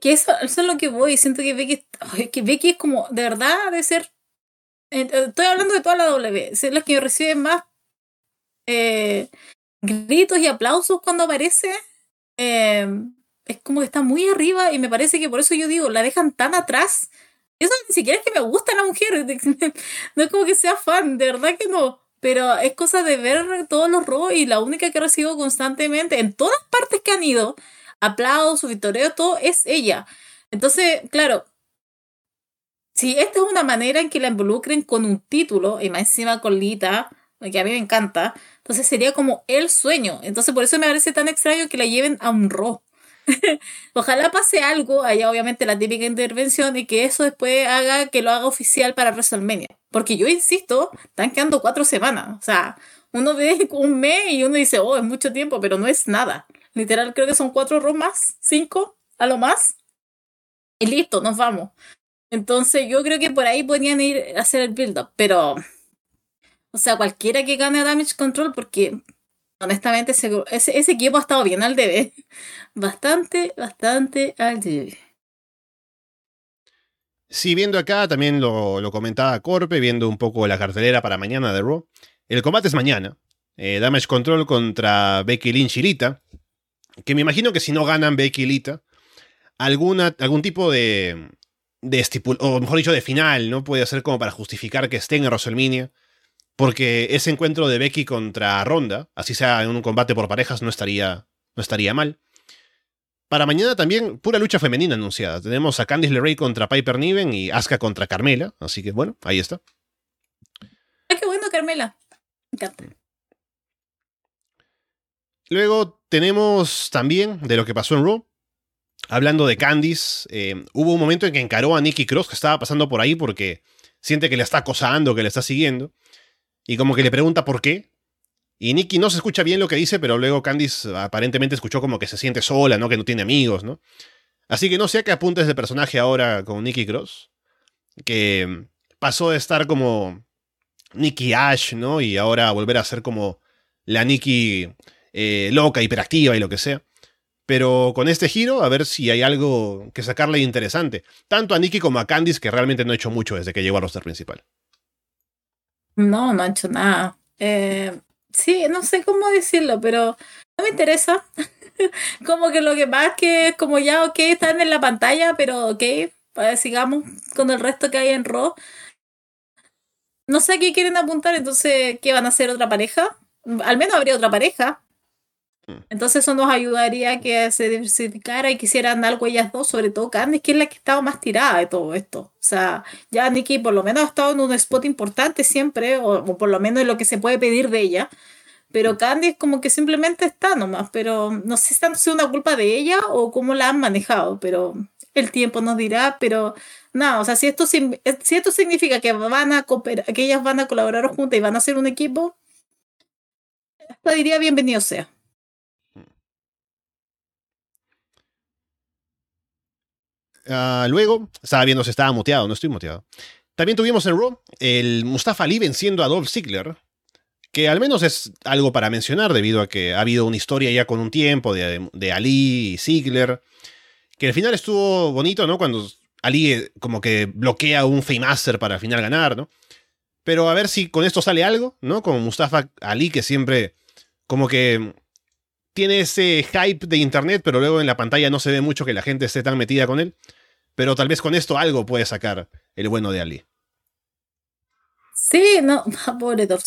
que eso, es lo que voy, siento que Becky, que Becky es como, de verdad, de ser... Eh, estoy hablando de toda la W, es la que recibe más eh, gritos y aplausos cuando aparece. Eh, es como que está muy arriba y me parece que por eso yo digo, la dejan tan atrás eso ni siquiera es que me gusta la mujer. No es como que sea fan, de verdad que no. Pero es cosa de ver todos los robos y la única que recibo constantemente en todas partes que han ido, aplausos, victoreo, todo es ella. Entonces, claro, si esta es una manera en que la involucren con un título, y más encima con Lita, que a mí me encanta, entonces sería como el sueño. Entonces por eso me parece tan extraño que la lleven a un Raw. Ojalá pase algo, haya obviamente la típica intervención y que eso después haga que lo haga oficial para WrestleMania. Porque yo insisto, están quedando cuatro semanas. O sea, uno ve un mes y uno dice, oh, es mucho tiempo, pero no es nada. Literal, creo que son cuatro romas más, cinco, a lo más. Y listo, nos vamos. Entonces, yo creo que por ahí podrían ir a hacer el build-up, pero. O sea, cualquiera que gane Damage Control, porque honestamente ese, ese, equipo ha estado bien al debe. Bastante, bastante al debe. Sí, viendo acá, también lo, lo, comentaba Corpe, viendo un poco la cartelera para mañana de Raw. El combate es mañana. Eh, Damage Control contra Becky Lynch y Lita. Que me imagino que si no ganan Becky y Lita, alguna, algún tipo de, de estipul o mejor dicho, de final, ¿no? Puede ser como para justificar que estén en WrestleMania. Porque ese encuentro de Becky contra Ronda, así sea en un combate por parejas, no estaría, no estaría mal. Para mañana también, pura lucha femenina anunciada. Tenemos a Candice LeRae contra Piper Niven y Asuka contra Carmela. Así que bueno, ahí está. Ay, qué bueno, Carmela. Me Luego tenemos también de lo que pasó en Raw. Hablando de Candice, eh, hubo un momento en que encaró a Nikki Cross, que estaba pasando por ahí porque siente que le está acosando, que le está siguiendo. Y como que le pregunta por qué. Y Nikki no se escucha bien lo que dice, pero luego Candice aparentemente escuchó como que se siente sola, ¿no? Que no tiene amigos, ¿no? Así que no sé a qué apuntes de personaje ahora con Nikki Cross. Que pasó de estar como Nikki Ash, ¿no? Y ahora volver a ser como la Nikki eh, loca, hiperactiva y lo que sea. Pero con este giro, a ver si hay algo que sacarle interesante. Tanto a Nikki como a Candice, que realmente no ha hecho mucho desde que llegó al roster principal. No, no ha hecho nada. Eh, sí, no sé cómo decirlo, pero no me interesa. como que lo que más que como ya, ok, están en la pantalla, pero ok, pues sigamos con el resto que hay en Raw. No sé a qué quieren apuntar, entonces, ¿qué van a hacer otra pareja? al menos habría otra pareja. Mm. Entonces eso nos ayudaría a que se diversificara y quisieran algo ellas dos, sobre todo Candice, que es la que estaba más tirada de todo esto. O sea, ya Nikki por lo menos ha estado en un spot importante siempre, o, o por lo menos en lo que se puede pedir de ella. Pero Candice como que simplemente está nomás, pero no sé si tanto es una culpa de ella o cómo la han manejado, pero el tiempo nos dirá, pero nada, o sea, si esto, eh, si esto significa que van a cooperar, que ellas van a colaborar juntas y van a ser un equipo, hasta diría bienvenido sea. Ah, luego, estaba viendo si estaba muteado, no estoy muteado. También tuvimos en Raw el Mustafa Ali venciendo a Dolph Ziggler, que al menos es algo para mencionar debido a que ha habido una historia ya con un tiempo de, de Ali y Ziggler, que al final estuvo bonito, ¿no? Cuando Ali eh, como que bloquea un Fame para al final ganar, ¿no? Pero a ver si con esto sale algo, ¿no? Con Mustafa Ali, que siempre como que tiene ese hype de internet, pero luego en la pantalla no se ve mucho que la gente esté tan metida con él. Pero tal vez con esto algo puede sacar el bueno de Ali. Sí, no, pobre Dolph.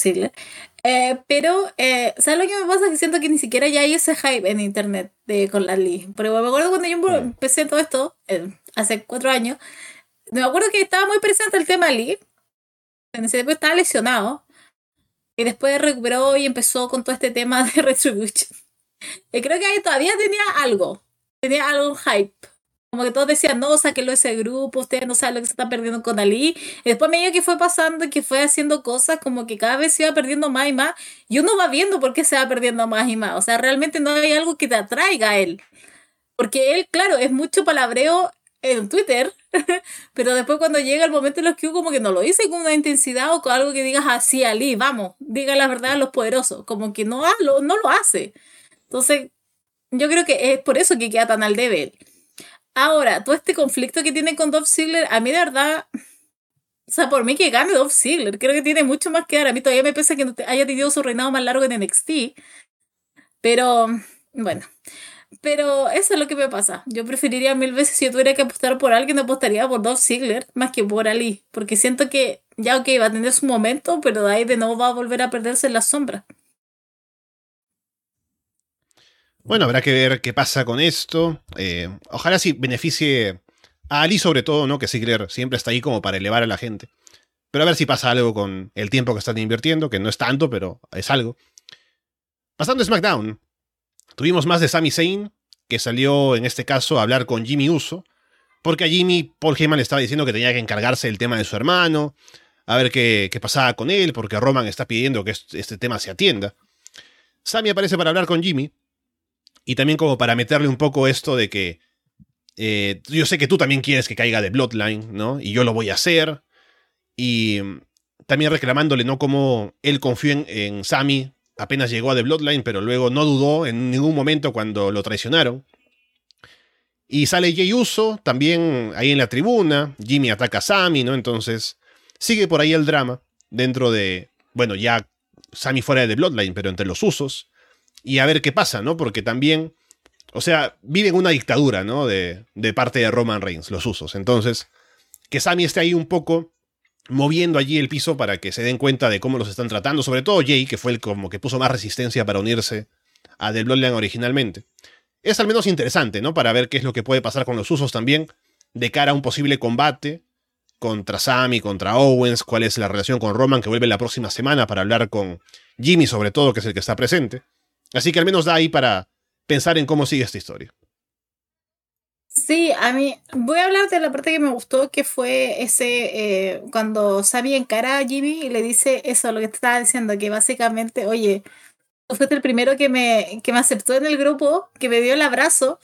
Eh, pero, eh, ¿sabes lo que me pasa? Que siento que ni siquiera ya hay ese hype en internet de, con la Lee. Pero me acuerdo cuando yo empecé todo esto, eh, hace cuatro años, me acuerdo que estaba muy presente el tema Lee. En ese tiempo estaba lesionado. Y después recuperó y empezó con todo este tema de Retribution. Y creo que ahí todavía tenía algo. Tenía algo hype. Como que todos decían, no, sáquenlo de ese grupo, ustedes no saben lo que se está perdiendo con Ali. Y después a medida que fue pasando que fue haciendo cosas, como que cada vez se iba perdiendo más y más, y uno va viendo por qué se va perdiendo más y más. O sea, realmente no hay algo que te atraiga a él. Porque él, claro, es mucho palabreo en Twitter, pero después cuando llega el momento en los que como que no lo dice con una intensidad o con algo que digas así, Ali, vamos, diga la verdad a los poderosos, como que no, no lo hace. Entonces, yo creo que es por eso que queda tan al debe. Ahora, todo este conflicto que tiene con Dolph Ziggler, a mí de verdad, o sea, por mí que gane Dolph Ziggler, creo que tiene mucho más que dar. A mí todavía me pesa que no haya tenido su reinado más largo en NXT, pero bueno, pero eso es lo que me pasa. Yo preferiría mil veces si yo tuviera que apostar por alguien, apostaría por Dolph Ziggler más que por Ali, porque siento que ya, ok, va a tener su momento, pero de ahí de nuevo va a volver a perderse en la sombra. Bueno, habrá que ver qué pasa con esto. Eh, ojalá sí beneficie a Ali sobre todo, ¿no? Que Ziggler siempre está ahí como para elevar a la gente. Pero a ver si pasa algo con el tiempo que están invirtiendo, que no es tanto, pero es algo. Pasando a SmackDown, tuvimos más de Sami Zayn, que salió en este caso a hablar con Jimmy Uso, porque a Jimmy Paul Heyman le estaba diciendo que tenía que encargarse del tema de su hermano, a ver qué, qué pasaba con él, porque Roman está pidiendo que este, tema se atienda. Sami aparece para hablar con Jimmy, y también como para meterle un poco esto de que eh, yo sé que tú también quieres que caiga de Bloodline, ¿no? Y yo lo voy a hacer. Y mm, también reclamándole, ¿no? Como él confió en, en Sammy apenas llegó a The Bloodline, pero luego no dudó en ningún momento cuando lo traicionaron. Y sale Jey Uso, también ahí en la tribuna. Jimmy ataca a Sammy, ¿no? Entonces sigue por ahí el drama dentro de, bueno, ya Sammy fuera de The Bloodline, pero entre los usos. Y a ver qué pasa, ¿no? Porque también, o sea, viven una dictadura, ¿no? De, de parte de Roman Reigns, los usos. Entonces, que Sammy esté ahí un poco moviendo allí el piso para que se den cuenta de cómo los están tratando, sobre todo Jay, que fue el como que puso más resistencia para unirse a The Bloodline originalmente. Es al menos interesante, ¿no? Para ver qué es lo que puede pasar con los usos también, de cara a un posible combate contra Sammy, contra Owens, cuál es la relación con Roman, que vuelve la próxima semana para hablar con Jimmy, sobre todo, que es el que está presente. Así que al menos da ahí para pensar en cómo sigue esta historia. Sí, a mí voy a hablar de la parte que me gustó, que fue ese eh, cuando Sammy encara a Jimmy y le dice eso, lo que te estaba diciendo, que básicamente, oye, tú fuiste el primero que me, que me aceptó en el grupo, que me dio el abrazo,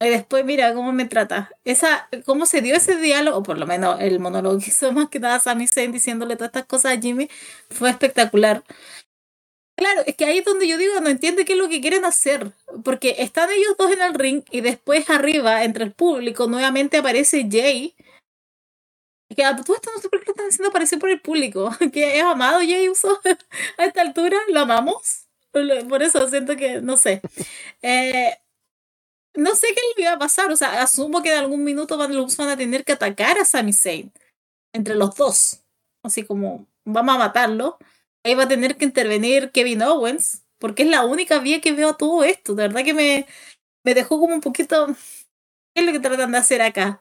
y después mira cómo me trata. Esa, cómo se dio ese diálogo, o por lo menos el monólogo que hizo más que nada Sammy Zayn diciéndole todas estas cosas a Jimmy, fue espectacular. Claro, es que ahí es donde yo digo, no entiende qué es lo que quieren hacer, porque están ellos dos en el ring y después arriba, entre el público, nuevamente aparece Jay. Que a todo esto no sé por qué lo están haciendo aparecer por el público, que es amado Jay Uso a esta altura, lo amamos. Por eso siento que, no sé. Eh, no sé qué le iba a pasar, o sea, asumo que en algún minuto van, los van a tener que atacar a Sami Zayn, entre los dos, así como, vamos a matarlo. Ahí va a tener que intervenir Kevin Owens, porque es la única vía que veo todo esto. De verdad que me, me dejó como un poquito. ¿Qué es lo que tratan de hacer acá?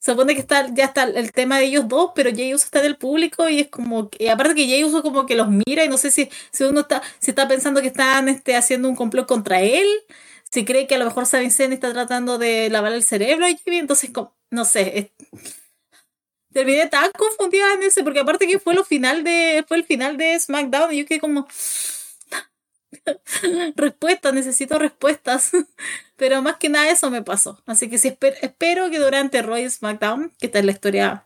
supone que está, ya está el tema de ellos dos, pero Jay Uso está del público y es como que, aparte que Jay Uso como que los mira y no sé si, si uno está, si está pensando que están este, haciendo un complot contra él, si cree que a lo mejor Sabin está tratando de lavar el cerebro a Jimmy, entonces no sé, terminé tan confundida en ese, porque aparte que fue lo final de, fue el final de SmackDown y yo quedé como respuestas, necesito respuestas. Pero más que nada eso me pasó. Así que sí, espero que durante Roy SmackDown, que está en la historia,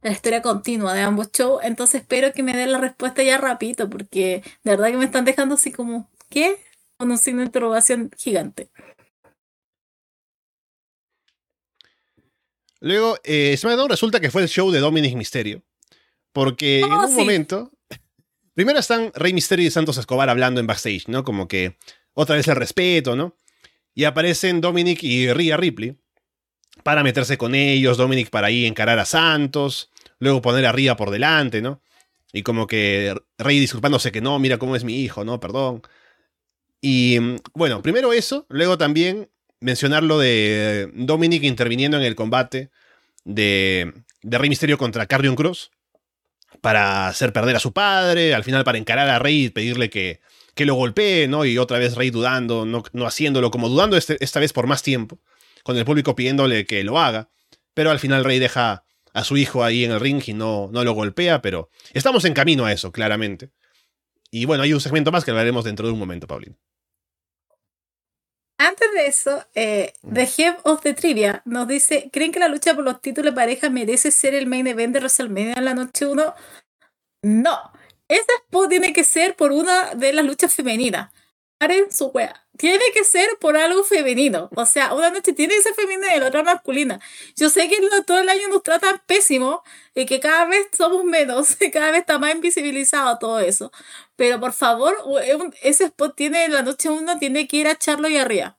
la historia continua de ambos shows, entonces espero que me den la respuesta ya rapidito, porque de verdad que me están dejando así como, ¿qué? Con un signo de interrogación gigante. Luego, eh, SmackDown resulta que fue el show de Dominic Mysterio. Porque en oh, un momento Primero están Rey Misterio y Santos Escobar hablando en backstage, ¿no? Como que otra vez el respeto, ¿no? Y aparecen Dominic y Rhea Ripley para meterse con ellos, Dominic para ahí encarar a Santos, luego poner a Rhea por delante, ¿no? Y como que Rey disculpándose que no, mira cómo es mi hijo, ¿no? Perdón. Y bueno, primero eso, luego también mencionar lo de Dominic interviniendo en el combate de, de Rey Misterio contra Cardion Cross para hacer perder a su padre, al final para encarar a Rey y pedirle que, que lo golpee, ¿no? Y otra vez Rey dudando, no, no haciéndolo, como dudando este, esta vez por más tiempo, con el público pidiéndole que lo haga, pero al final Rey deja a su hijo ahí en el ring y no, no lo golpea, pero estamos en camino a eso, claramente. Y bueno, hay un segmento más que hablaremos dentro de un momento, Paulín. Antes de eso, eh, The Head of the Trivia nos dice, ¿creen que la lucha por los títulos de pareja merece ser el main event de WrestleMania en la noche 1? No. Ese spot tiene que ser por una de las luchas femeninas. Paren su wea. Tiene que ser por algo femenino. O sea, una noche tiene que ser femenina y la otra masculina. Yo sé que todo el año nos tratan pésimo y que cada vez somos menos, y cada vez está más invisibilizado todo eso. Pero por favor, ese spot tiene en la noche uno tiene que ir a echarlo y arriba.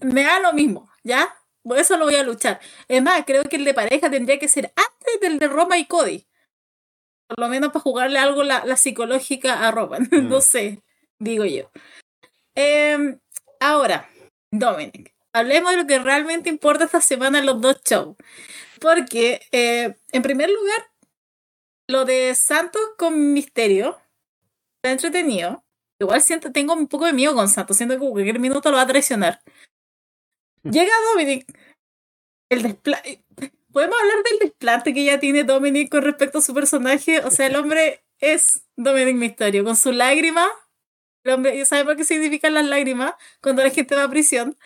Me da lo mismo, ¿ya? Por eso lo voy a luchar. Es más, creo que el de pareja tendría que ser antes del de Roma y Cody. Por lo menos para jugarle algo la, psicológica a Roman. no mm. sé digo yo. Em, ahora, Dominic, hablemos de lo que realmente importa esta semana en los dos shows. Porque, eh, en primer lugar, lo de Santos con Misterio está entretenido. Igual siento, tengo un poco de miedo con Santos, siento que cualquier minuto lo va a traicionar. Llega Dominic. El desplante. ¿Podemos hablar del desplante que ya tiene Dominic con respecto a su personaje? O sea, el hombre es Dominic Misterio, con su lágrima hombre por qué significan las lágrimas cuando la gente va a prisión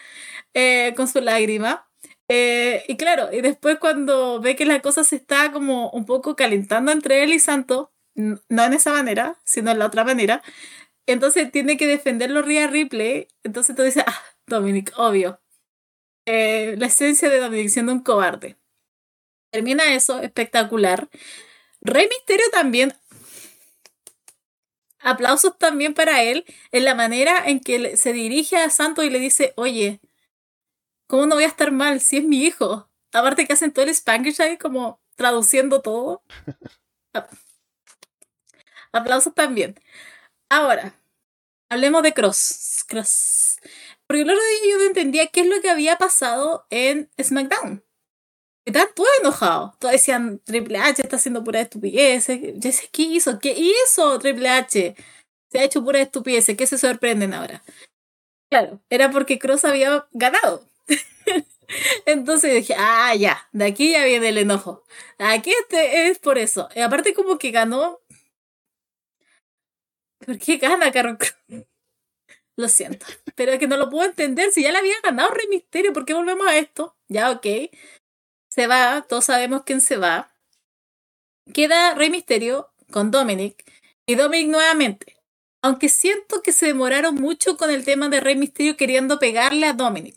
eh, con su lágrima. Eh, y claro, y después cuando ve que la cosa se está como un poco calentando entre él y Santo, no en esa manera, sino en la otra manera, entonces tiene que defenderlo Ria Ripley. Entonces tú dices, ah, Dominic, obvio. Eh, la esencia de Dominic siendo un cobarde. Termina eso, espectacular. Rey Misterio también aplausos también para él en la manera en que se dirige a Santos y le dice, oye, ¿cómo no voy a estar mal si es mi hijo? Aparte que hacen todo el Spanglish ahí como traduciendo todo. aplausos también. Ahora, hablemos de Cross. Cross. Porque el otro día yo no entendía qué es lo que había pasado en SmackDown. Estaban todos enojados. Todos decían, Triple H está haciendo pura estupidez. Yo sé, ¿qué hizo? ¿Qué hizo Triple H? Se ha hecho pura estupidez. ¿Qué se sorprenden ahora? Claro, era porque Cross había ganado. Entonces dije, ah, ya, de aquí ya viene el enojo. Aquí este es por eso. Y aparte como que ganó. ¿Por qué gana Carlos Lo siento. Pero es que no lo puedo entender. Si ya le había ganado Rey Misterio, ¿por qué volvemos a esto? Ya, ok se va, todos sabemos quién se va. Queda Rey Misterio con Dominic y Dominic nuevamente. Aunque siento que se demoraron mucho con el tema de Rey Misterio queriendo pegarle a Dominic.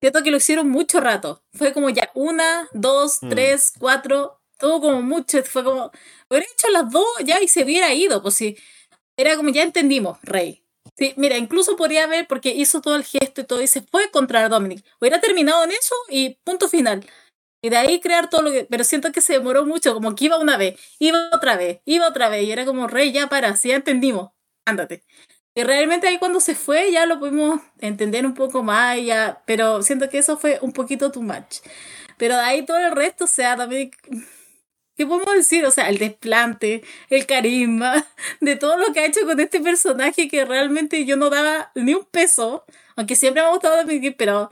Siento que lo hicieron mucho rato. Fue como ya una, dos, mm. tres, cuatro, todo como mucho. Fue como, hubiera hecho las dos ya y se hubiera ido. Pues sí, era como ya entendimos, Rey. Sí, mira, incluso podría haber, porque hizo todo el gesto y todo y se fue contra Dominic. Hubiera terminado en eso y punto final. Y de ahí crear todo lo que. Pero siento que se demoró mucho, como que iba una vez, iba otra vez, iba otra vez. Y era como, rey, ya para, sí, ya entendimos, ándate. Y realmente ahí cuando se fue ya lo pudimos entender un poco más, ya, pero siento que eso fue un poquito too much. Pero de ahí todo el resto, o sea, también, ¿qué podemos decir? O sea, el desplante, el carisma, de todo lo que ha hecho con este personaje que realmente yo no daba ni un peso, aunque siempre me ha gustado pero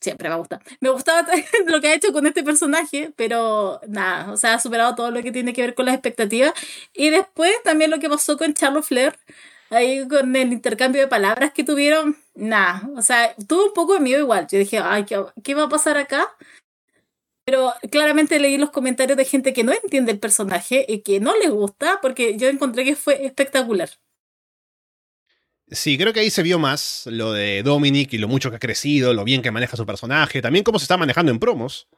siempre me gusta. Me gustaba lo que ha hecho con este personaje, pero nada, o sea, ha superado todo lo que tiene que ver con las expectativas. Y después también lo que pasó con Charlotte Flair, ahí con el intercambio de palabras que tuvieron, nada, o sea, tuvo un poco de miedo igual. Yo dije, ay, ¿qué, ¿qué, va a pasar acá? Pero claramente leí los comentarios de gente que no entiende el personaje y que no le gusta, porque yo encontré que fue espectacular. Sí, creo que ahí se vio más lo de Dominic y lo mucho que ha crecido, lo bien que maneja su personaje, también cómo se está manejando en promos,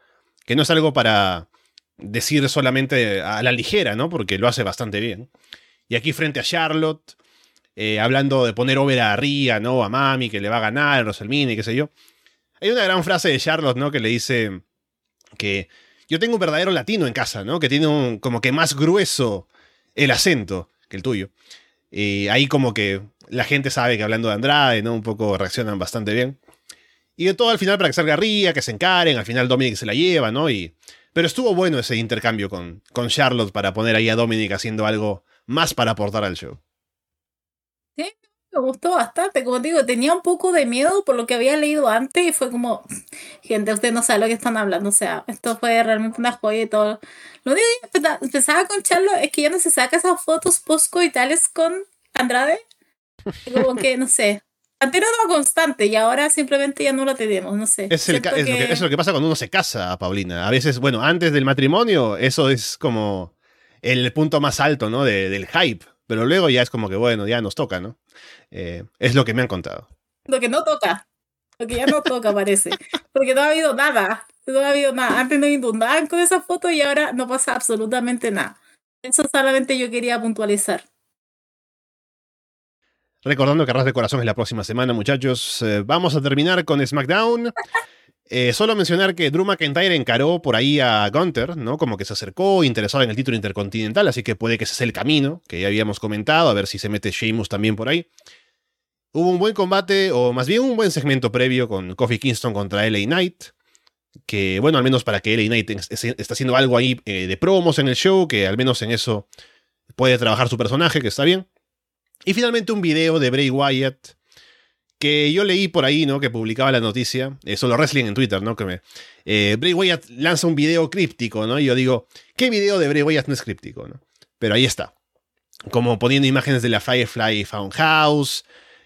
que no es algo para decir solamente a la ligera, ¿no? Porque lo hace bastante bien. Y aquí frente a Charlotte, eh, hablando de poner over a Ria, ¿no? A Mami, que le va a ganar, Rosalmini, qué sé yo. Hay una gran frase de Charlotte, ¿no? Que le dice que yo tengo un verdadero latino en casa, ¿no? Que tiene un, como que más grueso el acento que el tuyo. Y ahí como que la gente sabe que hablando de Andrade, ¿no? Un poco reaccionan bastante bien. Y de todo al final para que salga Ría, que se encaren, al final Dominic se la lleva, ¿no? Y, pero estuvo bueno ese intercambio con, con Charlotte para poner ahí a Dominic haciendo algo más para aportar al show. Sí, me gustó bastante. Como digo, tenía un poco de miedo por lo que había leído antes y fue como, gente, usted no sabe lo que están hablando. O sea, esto fue realmente una joya y todo. Lo único que pensaba con Charlotte es que ya no se saca esas fotos post-coitales con Andrade como que, no sé. Antes era constante y ahora simplemente ya no lo tenemos, no sé. Es, lo que, es, lo que, pasa cuando uno se casa, Paulina. A veces, bueno, antes del matrimonio, eso es como el punto más alto, ¿no? del hype. Pero luego ya es como que, bueno, ya nos toca, ¿no? Eh, es lo que me han contado. Lo que no toca. Lo que ya no toca, parece. Porque no ha habido nada. No ha habido nada. Antes nos inundaban con esa foto y ahora no pasa absolutamente nada. Eso solamente yo quería puntualizar. Recordando que Arras de Corazón es la próxima semana, muchachos. Eh, vamos a terminar con SmackDown. Eh, solo mencionar que Drew McIntyre encaró por ahí a Gunter, ¿no? Como que se acercó, interesado en el título intercontinental, así que puede que ese sea el camino que ya habíamos comentado, a ver si se mete Sheamus también por ahí. Hubo un buen combate, o más bien un buen segmento previo con Kofi Kingston contra LA Knight. Que, bueno, al menos para que LA Knight está haciendo algo ahí eh, de promos en el show, que al menos en eso puede trabajar su personaje, que está bien. Y finalmente un video de Bray Wyatt que yo leí por ahí, ¿no? Que publicaba la noticia, eh, solo wrestling en Twitter, ¿no? Que me, eh, Bray Wyatt lanza un video críptico, ¿no? Y yo digo, ¿qué video de Bray Wyatt no es críptico, ¿no? Pero ahí está. Como poniendo imágenes de la Firefly Found House,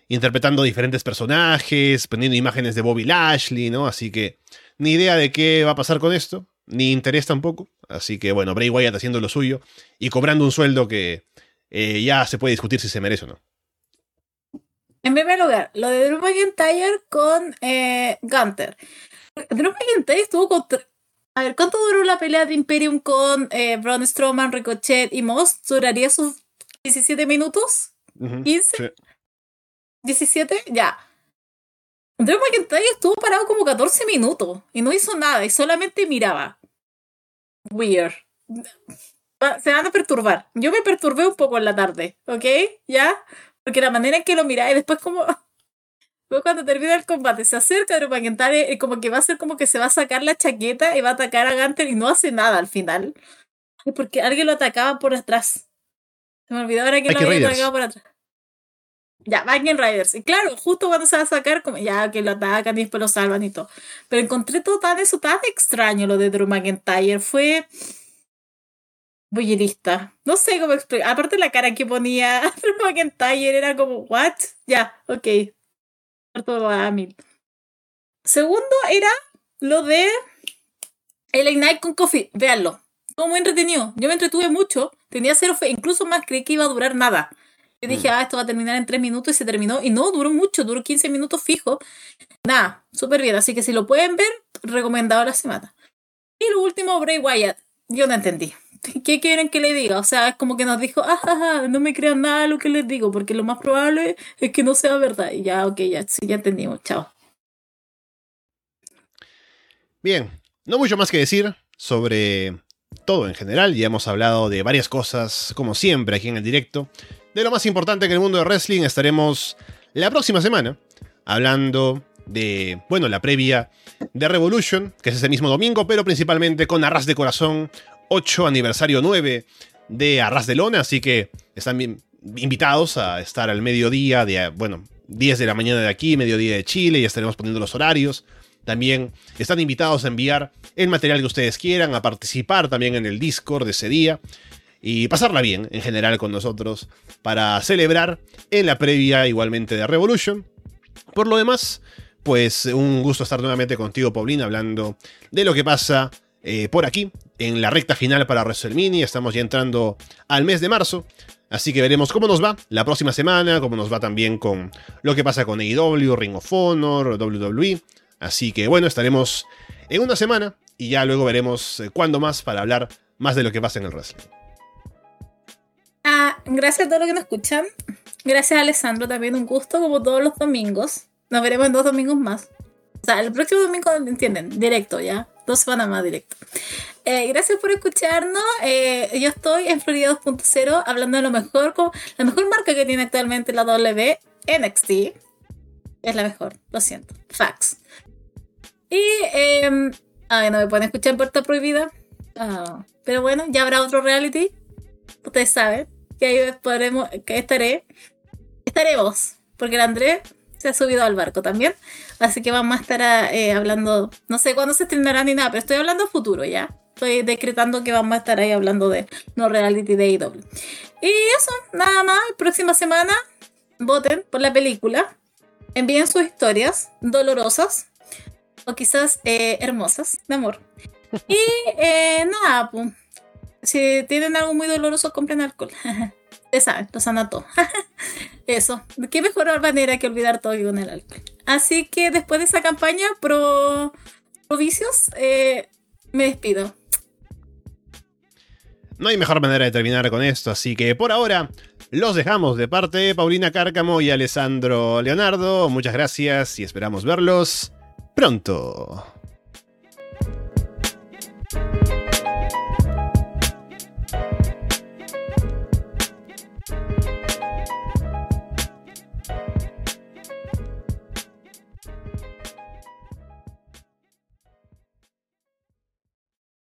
interpretando diferentes personajes, poniendo imágenes de Bobby Lashley, ¿no? Así que ni idea de qué va a pasar con esto, ni interés tampoco. Así que bueno, Bray Wyatt haciendo lo suyo y cobrando un sueldo que eh, ya se puede discutir si se merece o no. En primer lugar, lo de Drew McIntyre con eh, Gunter. Drew McIntyre estuvo contra... A ver, ¿cuánto duró la pelea de Imperium con eh, Braun Strowman, Ricochet y Moss? ¿Duraría sus 17 minutos? ¿15? ¿17? Ya. Drew McIntyre estuvo parado como 14 minutos y no hizo nada y solamente miraba. Weird se van a perturbar. Yo me perturbé un poco en la tarde, ¿ok? ¿Ya? Porque la manera en que lo miráis, después como... Luego cuando termina el combate, se acerca a Drew McIntyre, como que va a ser como que se va a sacar la chaqueta y va a atacar a Gunter y no hace nada al final. Porque alguien lo atacaba por atrás. Se me olvidó ahora que lo había atacado por atrás. Ya, Viking Riders. Y claro, justo cuando se va a sacar, como ya que lo atacan y después lo salvan y todo. Pero encontré todo tan eso tan extraño lo de Drew McIntyre. Fue bullerista. No sé cómo explicar. Aparte la cara que ponía McIntyre era como, ¿what? Ya, ok. Todo a mil. Segundo era lo de el Ignite con Coffee. Véanlo. Todo muy entretenido. Yo me entretuve mucho. Tenía cero fe. Incluso más creí que iba a durar nada. Yo dije, mm. ah, esto va a terminar en tres minutos y se terminó. Y no, duró mucho, duró 15 minutos fijo. Nada, súper bien. Así que si lo pueden ver, recomendado la semana. Y lo último, Bray Wyatt. Yo no entendí. ¿Qué quieren que le diga? O sea, es como que nos dijo, ah, no me crean nada lo que les digo, porque lo más probable es que no sea verdad. Y ya, ok, ya, sí, ya entendimos, chao. Bien, no mucho más que decir sobre todo en general. Ya hemos hablado de varias cosas, como siempre, aquí en el directo. De lo más importante en el mundo de wrestling estaremos la próxima semana hablando de, bueno, la previa de Revolution, que es ese mismo domingo, pero principalmente con Arras de Corazón, 8 aniversario 9 de Arras de Lona, así que están invitados a estar al mediodía de, bueno, 10 de la mañana de aquí, mediodía de Chile, y estaremos poniendo los horarios. También están invitados a enviar el material que ustedes quieran, a participar también en el Discord de ese día y pasarla bien en general con nosotros para celebrar en la previa igualmente de Revolution. Por lo demás, pues un gusto estar nuevamente contigo, Paulina, hablando de lo que pasa eh, por aquí en la recta final para WrestleMania. Estamos ya entrando al mes de marzo. Así que veremos cómo nos va la próxima semana, cómo nos va también con lo que pasa con AEW, Ring of Honor, WWE. Así que bueno, estaremos en una semana y ya luego veremos eh, cuándo más para hablar más de lo que pasa en el wrestling. Ah, gracias a todos los que nos escuchan. Gracias a Alessandro, también un gusto como todos los domingos. Nos veremos en dos domingos más. O sea, el próximo domingo, ¿entienden? Directo, ¿ya? Dos semanas más directo. Eh, gracias por escucharnos. Eh, yo estoy en Florida 2.0 hablando de lo mejor, con la mejor marca que tiene actualmente la W, NXT. Es la mejor, lo siento. Fax. Y, eh, no me pueden escuchar en Puerta Prohibida. Ah, pero bueno, ya habrá otro reality. Ustedes saben que ahí podremos, que estaré. Estaremos, porque el Andrés se ha subido al barco también. Así que vamos a estar eh, hablando, no sé cuándo se estrenará ni nada, pero estoy hablando futuro ya. Estoy decretando que vamos a estar ahí hablando de no reality de IW. Y eso, nada más. Próxima semana, voten por la película. Envíen sus historias dolorosas o quizás eh, hermosas de amor. Y eh, nada, pues, si tienen algo muy doloroso, compren alcohol. Ustedes saben, lo sana todo. Eso, qué mejor manera que olvidar todo con el alcohol. Así que después de esa campaña pro, pro vicios, eh, me despido. No hay mejor manera de terminar con esto, así que por ahora los dejamos de parte Paulina Cárcamo y Alessandro Leonardo. Muchas gracias y esperamos verlos pronto.